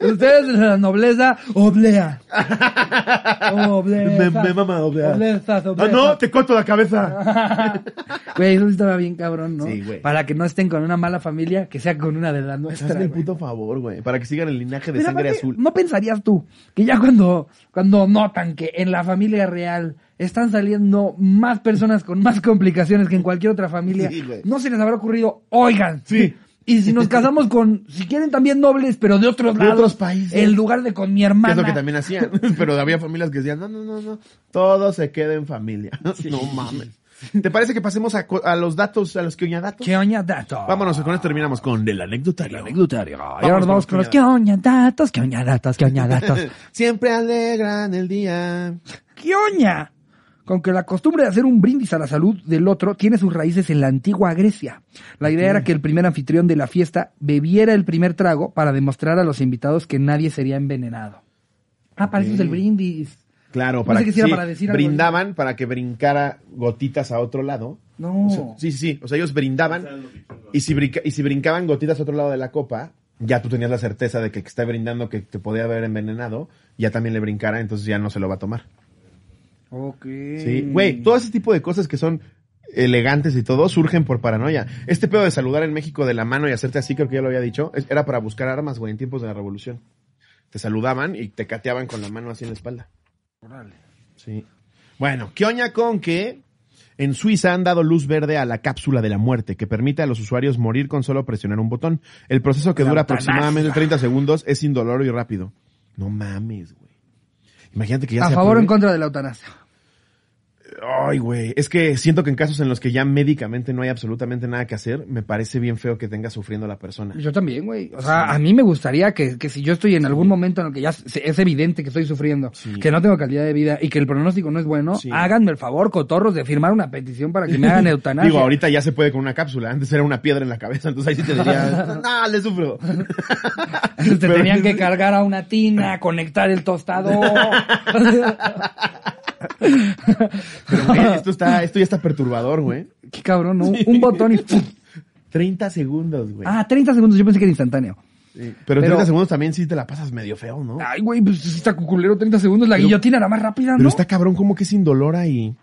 Ustedes de la nobleza, oblea. Oblea. Me, me mama. Obleza, Ah, obleza. no, te corto la cabeza. *laughs* Güey, eso sí estaba bien cabrón, ¿no? Sí, güey. Para que no estén con una mala familia, que sea con una de las nuestras. Hazme el puto favor, güey, para que sigan el linaje de Pero sangre aparte, azul. ¿No pensarías tú que ya cuando, cuando notan que en la familia real están saliendo más personas con más complicaciones que en cualquier otra familia, Sí, güey. no se les habrá ocurrido, oigan, Sí. Y si nos casamos con, si quieren también nobles, pero de otros De lados, otros países. en lugar de con mi Que hermana. es lo que también hacían. *laughs* Pero había familias que decían, no, no, no, no, todo se queda en familia. *laughs* No mames. ¿Te parece que pasemos a, a los datos, a los que datos? ¿Qué oña datos? Vámonos, con esto terminamos con el anecdotario. Anecdotario. Y ahora vamos con los que que oña datos, que oña datos, que oña datos. *laughs* Siempre alegran el día. ¿Qué oña? Con que la costumbre de hacer un brindis a la salud del otro tiene sus raíces en la antigua Grecia. La idea era que el primer anfitrión de la fiesta bebiera el primer trago para demostrar a los invitados que nadie sería envenenado. Ah, para eso es el brindis. Claro, para que que sí era sí, para decir algo. brindaban para que brincara gotitas a otro lado. No. O sea, sí, sí, sí. O sea, ellos brindaban y si, brinca- y si brincaban gotitas a otro lado de la copa, ya tú tenías la certeza de que el que está brindando que te podía haber envenenado, ya también le brincara, entonces ya no se lo va a tomar. Ok. Sí, güey, todo ese tipo de cosas que son elegantes y todo surgen por paranoia. Este pedo de saludar en México de la mano y hacerte así, creo que ya lo había dicho, era para buscar armas, güey, en tiempos de la revolución. Te saludaban y te cateaban con la mano así en la espalda. Órale. Sí. Bueno, ¿qué oña con que en Suiza han dado luz verde a la cápsula de la muerte que permite a los usuarios morir con solo presionar un botón? El proceso que dura aproximadamente 30 segundos es indoloro y rápido. No mames, güey. Imagínate que ya ¿A se favor o en contra de la eutanasia? Ay, güey. Es que siento que en casos en los que ya médicamente no hay absolutamente nada que hacer, me parece bien feo que tenga sufriendo la persona. Yo también, güey. O sea, a mí me gustaría que, que si yo estoy en algún momento en el que ya es evidente que estoy sufriendo, Sí. que no tengo calidad de vida y que el pronóstico no es bueno, Sí. háganme el favor, cotorros, de firmar una petición para que me hagan *laughs* eutanasia. Digo, ahorita ya se puede con una cápsula. Antes era una piedra en la cabeza, entonces ahí sí te diría, *laughs* no, le sufro. Te *laughs* Pero- tenían que cargar a una tina, conectar el tostador. Pero, güey, esto está, esto ya está perturbador, güey. Qué cabrón, ¿no? Un botón y... ¡pum! 30 segundos, güey. Ah, 30 segundos, yo pensé que era instantáneo. Sí, Pero Pero- 30 segundos también sí te la pasas medio feo, ¿no? Ay, güey, pues está cuculero 30 segundos. La Pero- guillotina era más rápida, Pero ¿no? está cabrón como que es indolora y...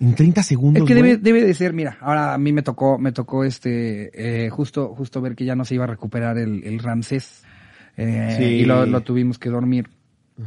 En 30 segundos, Es que debe, debe de ser, mira, ahora a mí me tocó, me tocó este, eh, justo, justo ver que ya no se iba a recuperar el, el Ramsés. Eh, Sí. Y lo, lo tuvimos que dormir.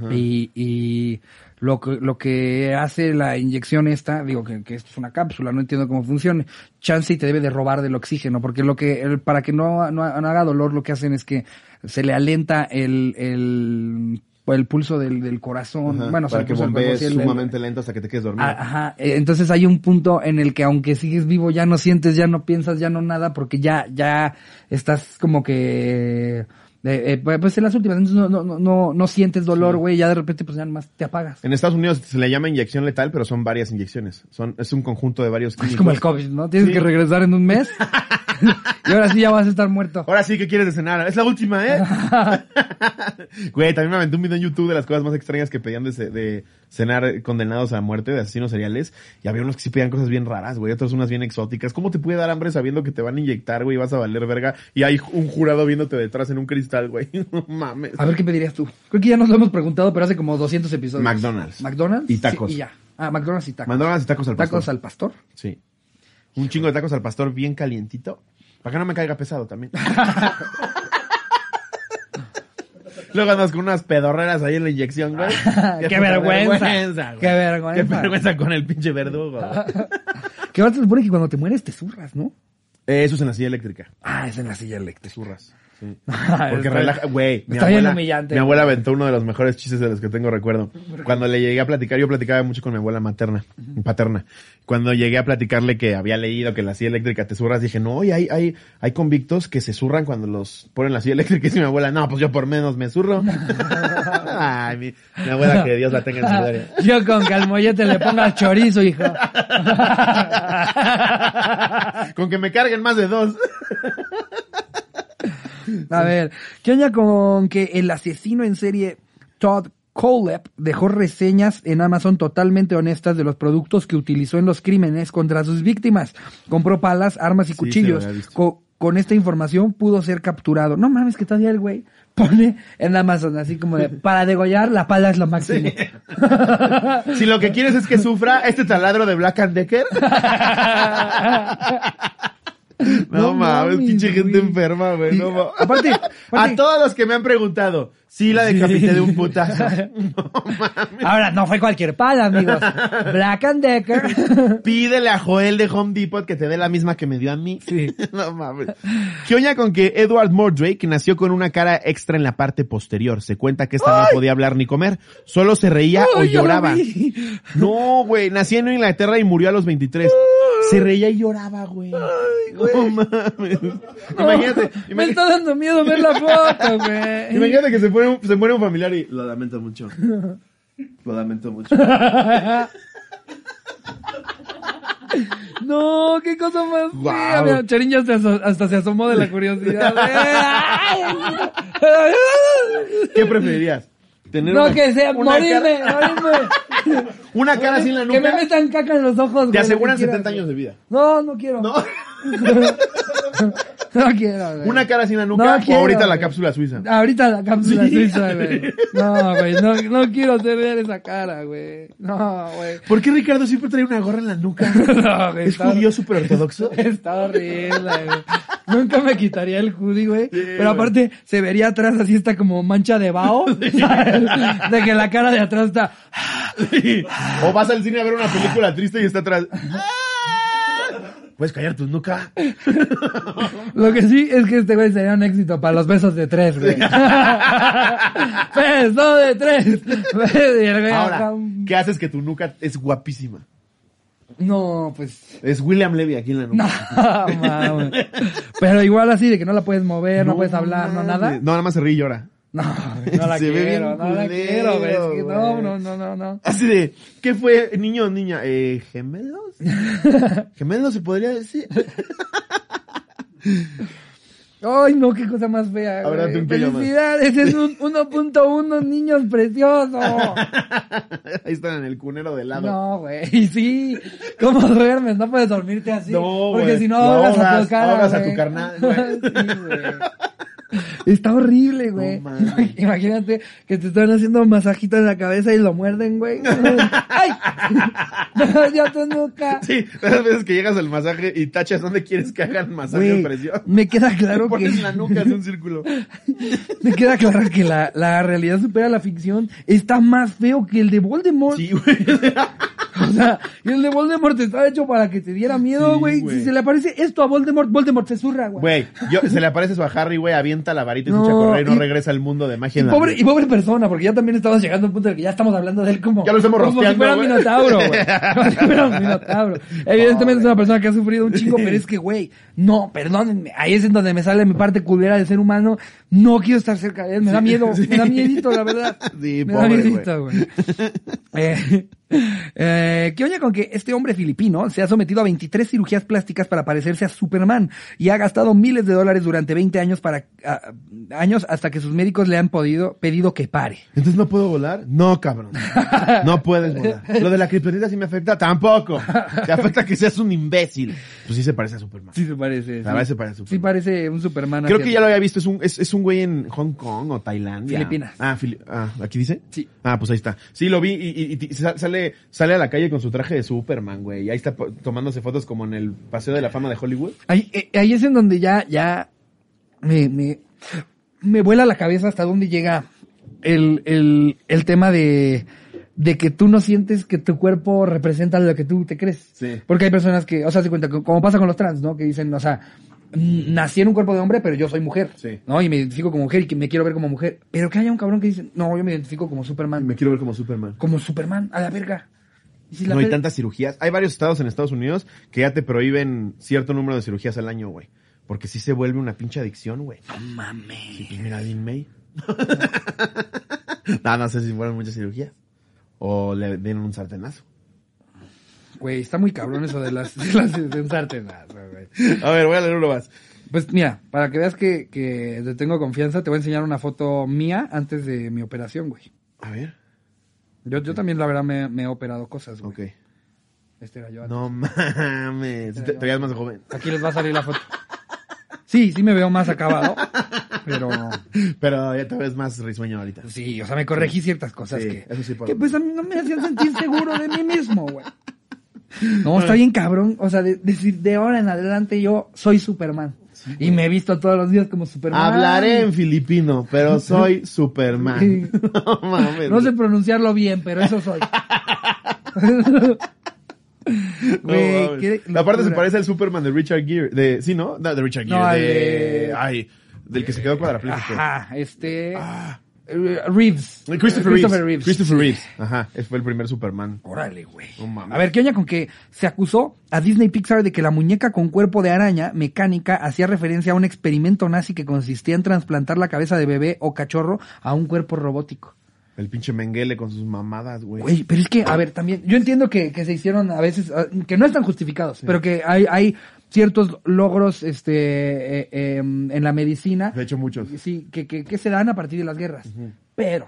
Y lo que, lo que hace la inyección esta, digo que, que esto es una cápsula, no entiendo cómo funciona. Chance y te debe de robar del oxígeno, porque lo que, para que no, no, no haga dolor, lo que hacen es que se le alenta el, el, el pulso del, del corazón. Ajá, bueno, para se que pulsa el bombees sí, el- sumamente lento hasta que te quedes dormido. Ah, Ajá, eh, entonces hay un punto en el que aunque sigues vivo ya no sientes, ya no piensas, ya no nada, porque ya, ya estás como que, eh, eh, pues en las últimas, entonces no, no, no, sientes dolor, güey, ya de repente pues ya nomás te apagas. En Estados Unidos se le llama inyección letal, pero son varias inyecciones. Son, es un conjunto de varios Es químicos. como el COVID, ¿no? Tienes Sí. que regresar en un mes *laughs* y ahora sí ya vas a estar muerto. Ahora sí, ¿qué quieres de cenar? Es la última, ¿eh? *laughs* *laughs* Güey, también me aventé un video en YouTube de las cosas más extrañas que pedían de, de cenar condenados a muerte, de asesinos seriales. Y había unos que sí pedían cosas bien raras, güey. Otros unas bien exóticas. ¿Cómo te puede dar hambre sabiendo que te van a inyectar, güey? y Vas a valer verga. Y hay un jurado viéndote detrás en un cristal, güey. *laughs* No mames. A ver, ¿qué pedirías tú? Creo que ya nos lo hemos preguntado, pero hace como 200 episodios. McDonald's. McDonald's. Y tacos. Sí, y ya. Ah, McDonald's y tacos. McDonald's y tacos al pastor. Tacos al pastor. Sí. Un chingo de tacos al pastor bien calientito. Para que no me caiga pesado también. *laughs* Luego andas con unas pedorreras ahí en la inyección, güey. *laughs* Qué vergüenza. güey. Qué vergüenza. Qué vergüenza con el pinche verdugo. güey. *laughs* Que ahora se supone que cuando te mueres te zurras, ¿no? Eh, Eso es en la silla eléctrica. Ah, es en la silla Te eléctrica. zurras. Sí. *laughs* Porque relaja, güey. Está bien abuela, humillante, mi abuela aventó uno de los mejores chistes de los que tengo recuerdo. Cuando le llegué a platicar, yo platicaba mucho con mi abuela materna, paterna. Cuando llegué a platicarle que había leído que la silla eléctrica te zurras, dije, no, y hay, hay, hay convictos que se zurran cuando los ponen la silla eléctrica. *laughs* Y dice mi abuela, no, pues yo por menos me zurro. *laughs* Ay, mi, mi abuela, que Dios la tenga en su gloria. Yo con que al mollete le ponga chorizo, hijo. Con que me carguen más de dos. A ver, ¿qué onda con que el asesino en serie Todd Colep dejó reseñas en Amazon totalmente honestas de los productos que utilizó en los crímenes contra sus víctimas? Compró palas, armas y Sí, cuchillos. Co- con esta información pudo ser capturado. No mames, que todavía el güey pone en Amazon así como de, para degollar la pala es lo máximo. *laughs* Si lo que quieres es que sufra este taladro de Black and Decker. *laughs* No, No mames, mames, pinche gente enferma, güey. No, ma- aparte- *laughs* a todos los que me han preguntado, sí la decapité de un putazo. *laughs* No mames. Ahora, no fue cualquier pala, amigos. *laughs* Black and Decker. Pídele a Joel de Home Depot que te dé la misma que me dio a mí. Sí. No mames. ¿Qué oña con que Edward Mordrake nació con una cara extra en la parte posterior? Se cuenta que esta no podía hablar ni comer, solo se reía o Ay, lloraba. No, güey, nació en Inglaterra y murió a los 23. Se reía y lloraba, güey. No mames. *laughs* Imagínate, Me imagínate, está dando miedo ver la foto, güey. imagínate que se muere, un, se muere un familiar y lo lamento mucho. Lo lamento mucho. *laughs* No, qué cosa más Guau. fea. Mira, Charín ya se aso- hasta se asomó de la curiosidad. *laughs* ¿Qué preferirías? Tener no, una- que sea, una morirme, cara- morirme. *laughs* Una cara en la Que me nuca. metan caca en los ojos, güey. Te aseguran que quieras, 70 años de vida. No, no quiero. ¿No? *laughs* No quiero, güey. Una cara en la nuca No o ahorita la cápsula suiza. Ahorita la cápsula Sí. suiza, güey. *laughs* No, güey, no, no quiero ver esa cara, güey. No, güey. ¿Por qué Ricardo siempre trae una gorra en la nuca? No, güey. ¿Es judío súper ortodoxo? Está horrible, güey. Nunca me quitaría el hoodie, güey. pero aparte, se vería atrás así esta como mancha de vaho. *laughs* De que la cara de atrás está... O vas al cine a ver una película triste y está atrás. ¿Puedes callar tu nuca? Lo que sí es que este güey sería un éxito para los besos de tres, güey. *laughs* Beso de tres. *laughs* Ahora, ¿qué haces que tu nuca es guapísima? No, pues... Es William Levy aquí en la *laughs* No, nuca. mames. Pero igual así de que no la puedes mover, no, puedes hablar, no nada. No, nada más se ríe y llora. No, *laughs* no la Se quiero, no la quiero, que no, no, no, no, no. Así de, ¿qué fue, niño o niña? Eh, ¿gemelos? *laughs* ¿Gemelos se podría decir? Ay, no, qué cosa más fea. Ahora güey. tú, ¿qué llamas? Felicidades, es un *laughs* 1.1 niños preciosos. *laughs* Ahí están en el cunero de lado. No, güey, *laughs* sí. ¿Cómo duermes? No puedes dormirte así. No, Porque si no Lo ahogas a tu cara. ahogas a tu carnal, güey. sí, güey. Está horrible, güey. No. Imagínate que te están haciendo masajito en la cabeza y lo muerden, güey. *laughs* ¡Ay! ya tu nuca. Sí, las veces que llegas al masaje y tachas dónde quieres que hagan masaje de presión. me queda claro Te *laughs* pones que la nuca hace un círculo. *laughs* me queda claro que la, la realidad supera la ficción. Está más feo que el de Voldemort. Sí, güey. *laughs* O sea, y el de Voldemort estaba hecho para que te diera miedo, güey. si se le aparece esto a Voldemort, Voldemort se zurra, güey. Güey, yo, *laughs* se le aparece eso a Harry, güey, avienta la varita y No, se echa a correr y no regresa al mundo de magia Y en la pobre, vida. y pobre persona, porque ya también estamos llegando a un punto en el que ya estamos hablando de él como, Ya lo estamos como si fuera un minotauro, güey. *laughs* Como si fuera un minotauro. Evidentemente es una persona que ha sufrido un chingo, pero es que, güey, no, perdónenme, ahí es en donde me sale mi parte culera del ser humano. No quiero estar cerca de él, me da miedo, *laughs* *laughs* sí. me da miedito, la verdad. Sí, me pobre, da miedito, güey. Eh, *laughs* eh, ¿Qué oña con que este hombre filipino se ha sometido a 23 cirugías plásticas para parecerse a Superman y ha gastado miles de dólares durante 20 años para años hasta que sus médicos le han podido pedido que pare? Entonces no puedo volar? No, cabrón. No puedes volar. Lo de la kriptonita sí me afecta, tampoco. Te afecta que seas un imbécil. Pues sí se parece a Superman. Sí se parece. La sí. se parece a Superman. Sí parece un Superman. Creo que ya lo había visto, es un, es, es un güey en Hong Kong o Tailandia. Filipinas. Ah, Fili- ah, ¿aquí dice? Sí. Ah, pues ahí está. Sí, lo vi y, y- y sa- sale, sale a la calle con su traje de Superman, güey. Y ahí está tomándose fotos como en el Paseo de la Fama de Hollywood. Ahí, eh, ahí es en donde ya, ya me, me, me vuela la cabeza hasta dónde llega el, el, el tema de, de que tú no sientes que tu cuerpo representa lo que tú te crees. Sí. Porque hay personas que, o sea, se cuenta, como pasa con los trans, ¿no? Que dicen, o sea, nací en un cuerpo de hombre, pero yo soy mujer. Sí. ¿No? Y me identifico como mujer y me quiero ver como mujer. Pero que haya un cabrón que dice, no, yo me identifico como Superman. Me quiero ver como Superman. Como Superman, a la verga. Y si la No hay tantas cirugías. Hay varios estados en Estados Unidos que ya te prohíben cierto número de cirugías al año, güey. Porque sí se vuelve una pinche adicción, güey. No mames. Sí, pues mira, Dean May. *laughs* no, no sé si fueron muchas cirugías. O le den un sartenazo. Güey, está muy cabrón eso de las, *laughs* de las de un sartenazo. *laughs* A ver, voy a leer uno más. Pues mira, para que veas que, que te tengo confianza, te voy a enseñar una foto mía antes de mi operación, güey. A ver. Yo, yo también, la verdad, me, me he operado cosas, güey. Ok. Este era yo. antes. No mames. Te, te veías más joven. Aquí les va a salir la foto. Sí, sí me veo más acabado, pero Pero ya te ves más risueño ahorita. sí, o sea, me corregí ciertas cosas Sí, que, eso sí puedo. que pues a mí no me hacían sentir seguro de mí mismo, güey. *laughs* No, está bien cabrón, o sea, de- de ahora en adelante yo soy Superman. y me he visto todos los días como Superman. Hablaré en filipino, pero *laughs* soy Superman. Sí. *laughs* no mames. No sé pronunciarlo bien, pero eso soy. Güey, qué Aparte se parece al Superman de Richard Gere. De, sí, ¿no? No, de Richard Gere. No, al de, de- Ay, del que se quedó cuadrapléjico. Ajá, este... Ah. Eh, Reeves. Christopher, Reeves. Reeves. Christopher Reeves. Ajá, ese fue el primer Superman. Órale, güey. No mames. A ver, ¿qué oña con que se acusó a Disney Pixar de que la muñeca con cuerpo de araña mecánica hacía referencia a un experimento nazi que consistía en trasplantar la cabeza de bebé o cachorro a un cuerpo robótico? El pinche Menguele con sus mamadas, güey. Güey, pero es que, a ver, también, yo entiendo que, que se hicieron a veces, ah, que no están justificados, pero que hay, hay ciertos logros, este, eh, eh, en la medicina, De hecho, muchos. sí, que, que, que se dan a partir de las guerras. Pero,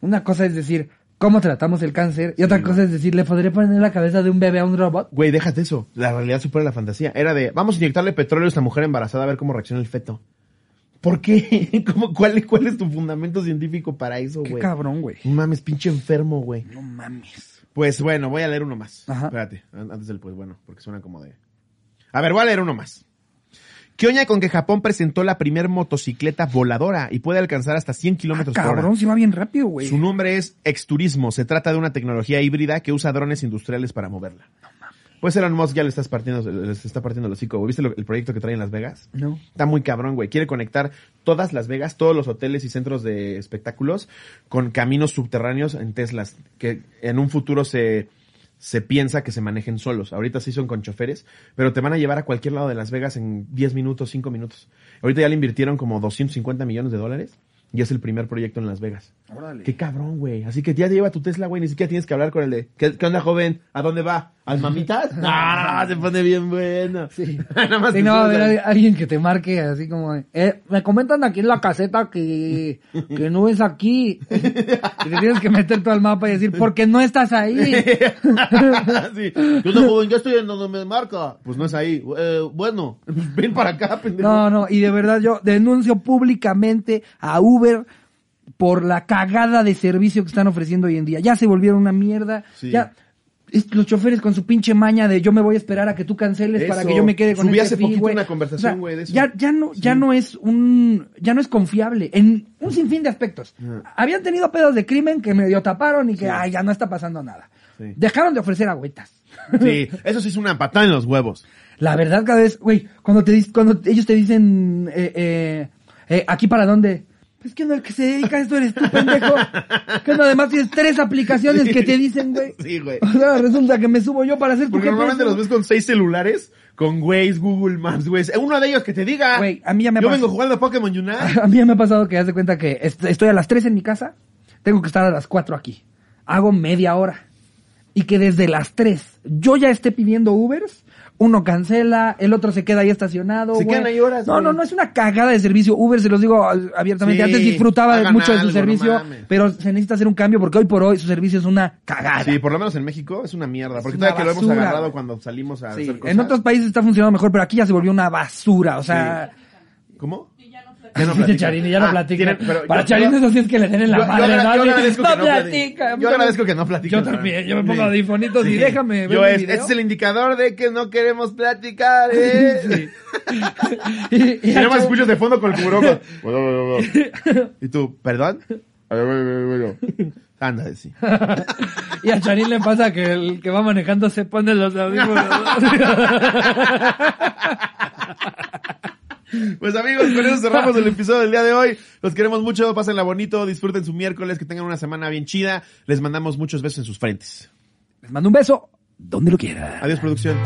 una cosa es decir, cómo tratamos el cáncer, y otra cosa es decir, le podré poner la cabeza de un bebé a un robot. Güey, déjate eso. La realidad supera la fantasía. Era de, vamos a inyectarle petróleo a esta mujer embarazada a ver cómo reacciona el feto. ¿Por qué? *laughs* ¿Cómo, cuál, ¿Cuál es tu fundamento científico para eso, Qué güey? cabrón, güey. No mames, pinche enfermo, güey. No mames. Pues bueno, voy a leer uno más. Ajá. Espérate, an- antes del pues bueno, porque suena como de... A ver, voy a leer uno más. ¿Qué oña con que Japón presentó la primer motocicleta voladora y puede alcanzar hasta 100 Ah, kilómetros por hora? cabrón, si va bien rápido, güey. Su nombre es Exturismo. Se trata de una tecnología híbrida que usa drones industriales para moverla. Pues Elon Musk ya le estás partiendo, les está partiendo el hocico. ¿Viste lo- el proyecto que trae en Las Vegas? No. Está muy cabrón, güey. Quiere conectar todas Las Vegas, todos los hoteles y centros de espectáculos con caminos subterráneos en Teslas, que en un futuro se, se piensa que se manejen solos. Ahorita sí son con choferes, pero te van a llevar a cualquier lado de Las Vegas en 10 minutos, 5 minutos. Ahorita ya le invirtieron como 250 millones de dólares y es el primer proyecto en Las Vegas. Órale. Qué cabrón, güey. Así que ya te lleva tu Tesla, güey. Ni siquiera tienes que hablar con el de. ¿Qué, qué onda, joven? ¿A dónde va? ¿Al mamitas? *laughs* Ah, se pone bien bueno. Sí. *laughs* Nada más Sí, no, a ver, hay- alguien que te marque así como, eh, me comentan aquí en la caseta que, *laughs* que no es aquí. Y te tienes que meter todo al mapa y decir, porque no estás ahí. sí. Yo no, joven, ya estoy en donde me marca. Pues no es ahí. Eh, bueno, ven para acá, pendejo. No, no, y de verdad yo denuncio públicamente a Uber por la cagada de servicio que están ofreciendo hoy en día. Ya se volvieron una mierda. Sí. Ya los choferes con su pinche maña de yo me voy a esperar a que tú canceles Eso. para que yo me quede con Subí este hace poquito una conversación, O sea, güey, de eso. Ya, ya no, ya no es un, ya no es confiable en un sinfín de aspectos. Habían tenido pedos de crimen que medio taparon y que, ay, ya no está pasando nada. Sí. Dejaron de ofrecer agüitas. *laughs* Sí, eso sí es una patada en los huevos. La verdad, cada vez, güey, cuando te cuando ellos te dicen, eh, eh, eh, aquí para dónde, pues que no, el que se dedica a esto eres tú, pendejo. Que no, además tienes tres aplicaciones que te dicen, güey. Sí, güey. O sea, resulta que me subo yo para hacer tu Porque GPS. normalmente los ves con seis celulares, con Waze, Google Maps, güey. Uno de ellos que te diga. Güey, a mí ya me Yo vengo jugando a Pokémon Unite. *laughs* A mí ya me ha pasado que haz de cuenta que est- estoy a las 3 en mi casa, tengo que estar a las 4 aquí. Hago media hora. Y que desde las 3 yo ya esté pidiendo Ubers, uno cancela, el otro se queda ahí estacionado. Se quedan ahí horas, No, no, no, es una cagada de servicio. Uber, se los digo abiertamente, Sí, antes disfrutaba mucho de su no servicio, pero se necesita hacer un cambio porque hoy por hoy su servicio es una cagada. Sí, por lo menos en México es una mierda. Porque una todavía que lo hemos agarrado cuando salimos a Sí, hacer cosas. En otros países está funcionando mejor, pero aquí ya se volvió una basura. O sea, ¿Cómo? Ya no. *laughs* Charini, ya no Ah, platica. tienen- pero Para yo- Charini yo- sí es que le den en la yo- madre. agra- yo ¿no? agradezco no que no platica. Yo agradezco que no platica. Yo también, yo me pongo audifonitos y déjame ver Yo es, video. este es el indicador de que no queremos platicar, *laughs* eh. Sí. *laughs* y, y Nacho- escuchas de fondo con el bueno. Y tú, ¿perdón? Anda, sí. y a Charín le pasa que el que va manejando se pone los audífonos. Pues amigos, con eso cerramos el *laughs* episodio del día de hoy. Los queremos mucho, pásenla bonito, disfruten su miércoles, que tengan una semana bien chida. Les mandamos muchos besos en sus frentes. Les mando un beso donde lo quiera. Adiós, producción.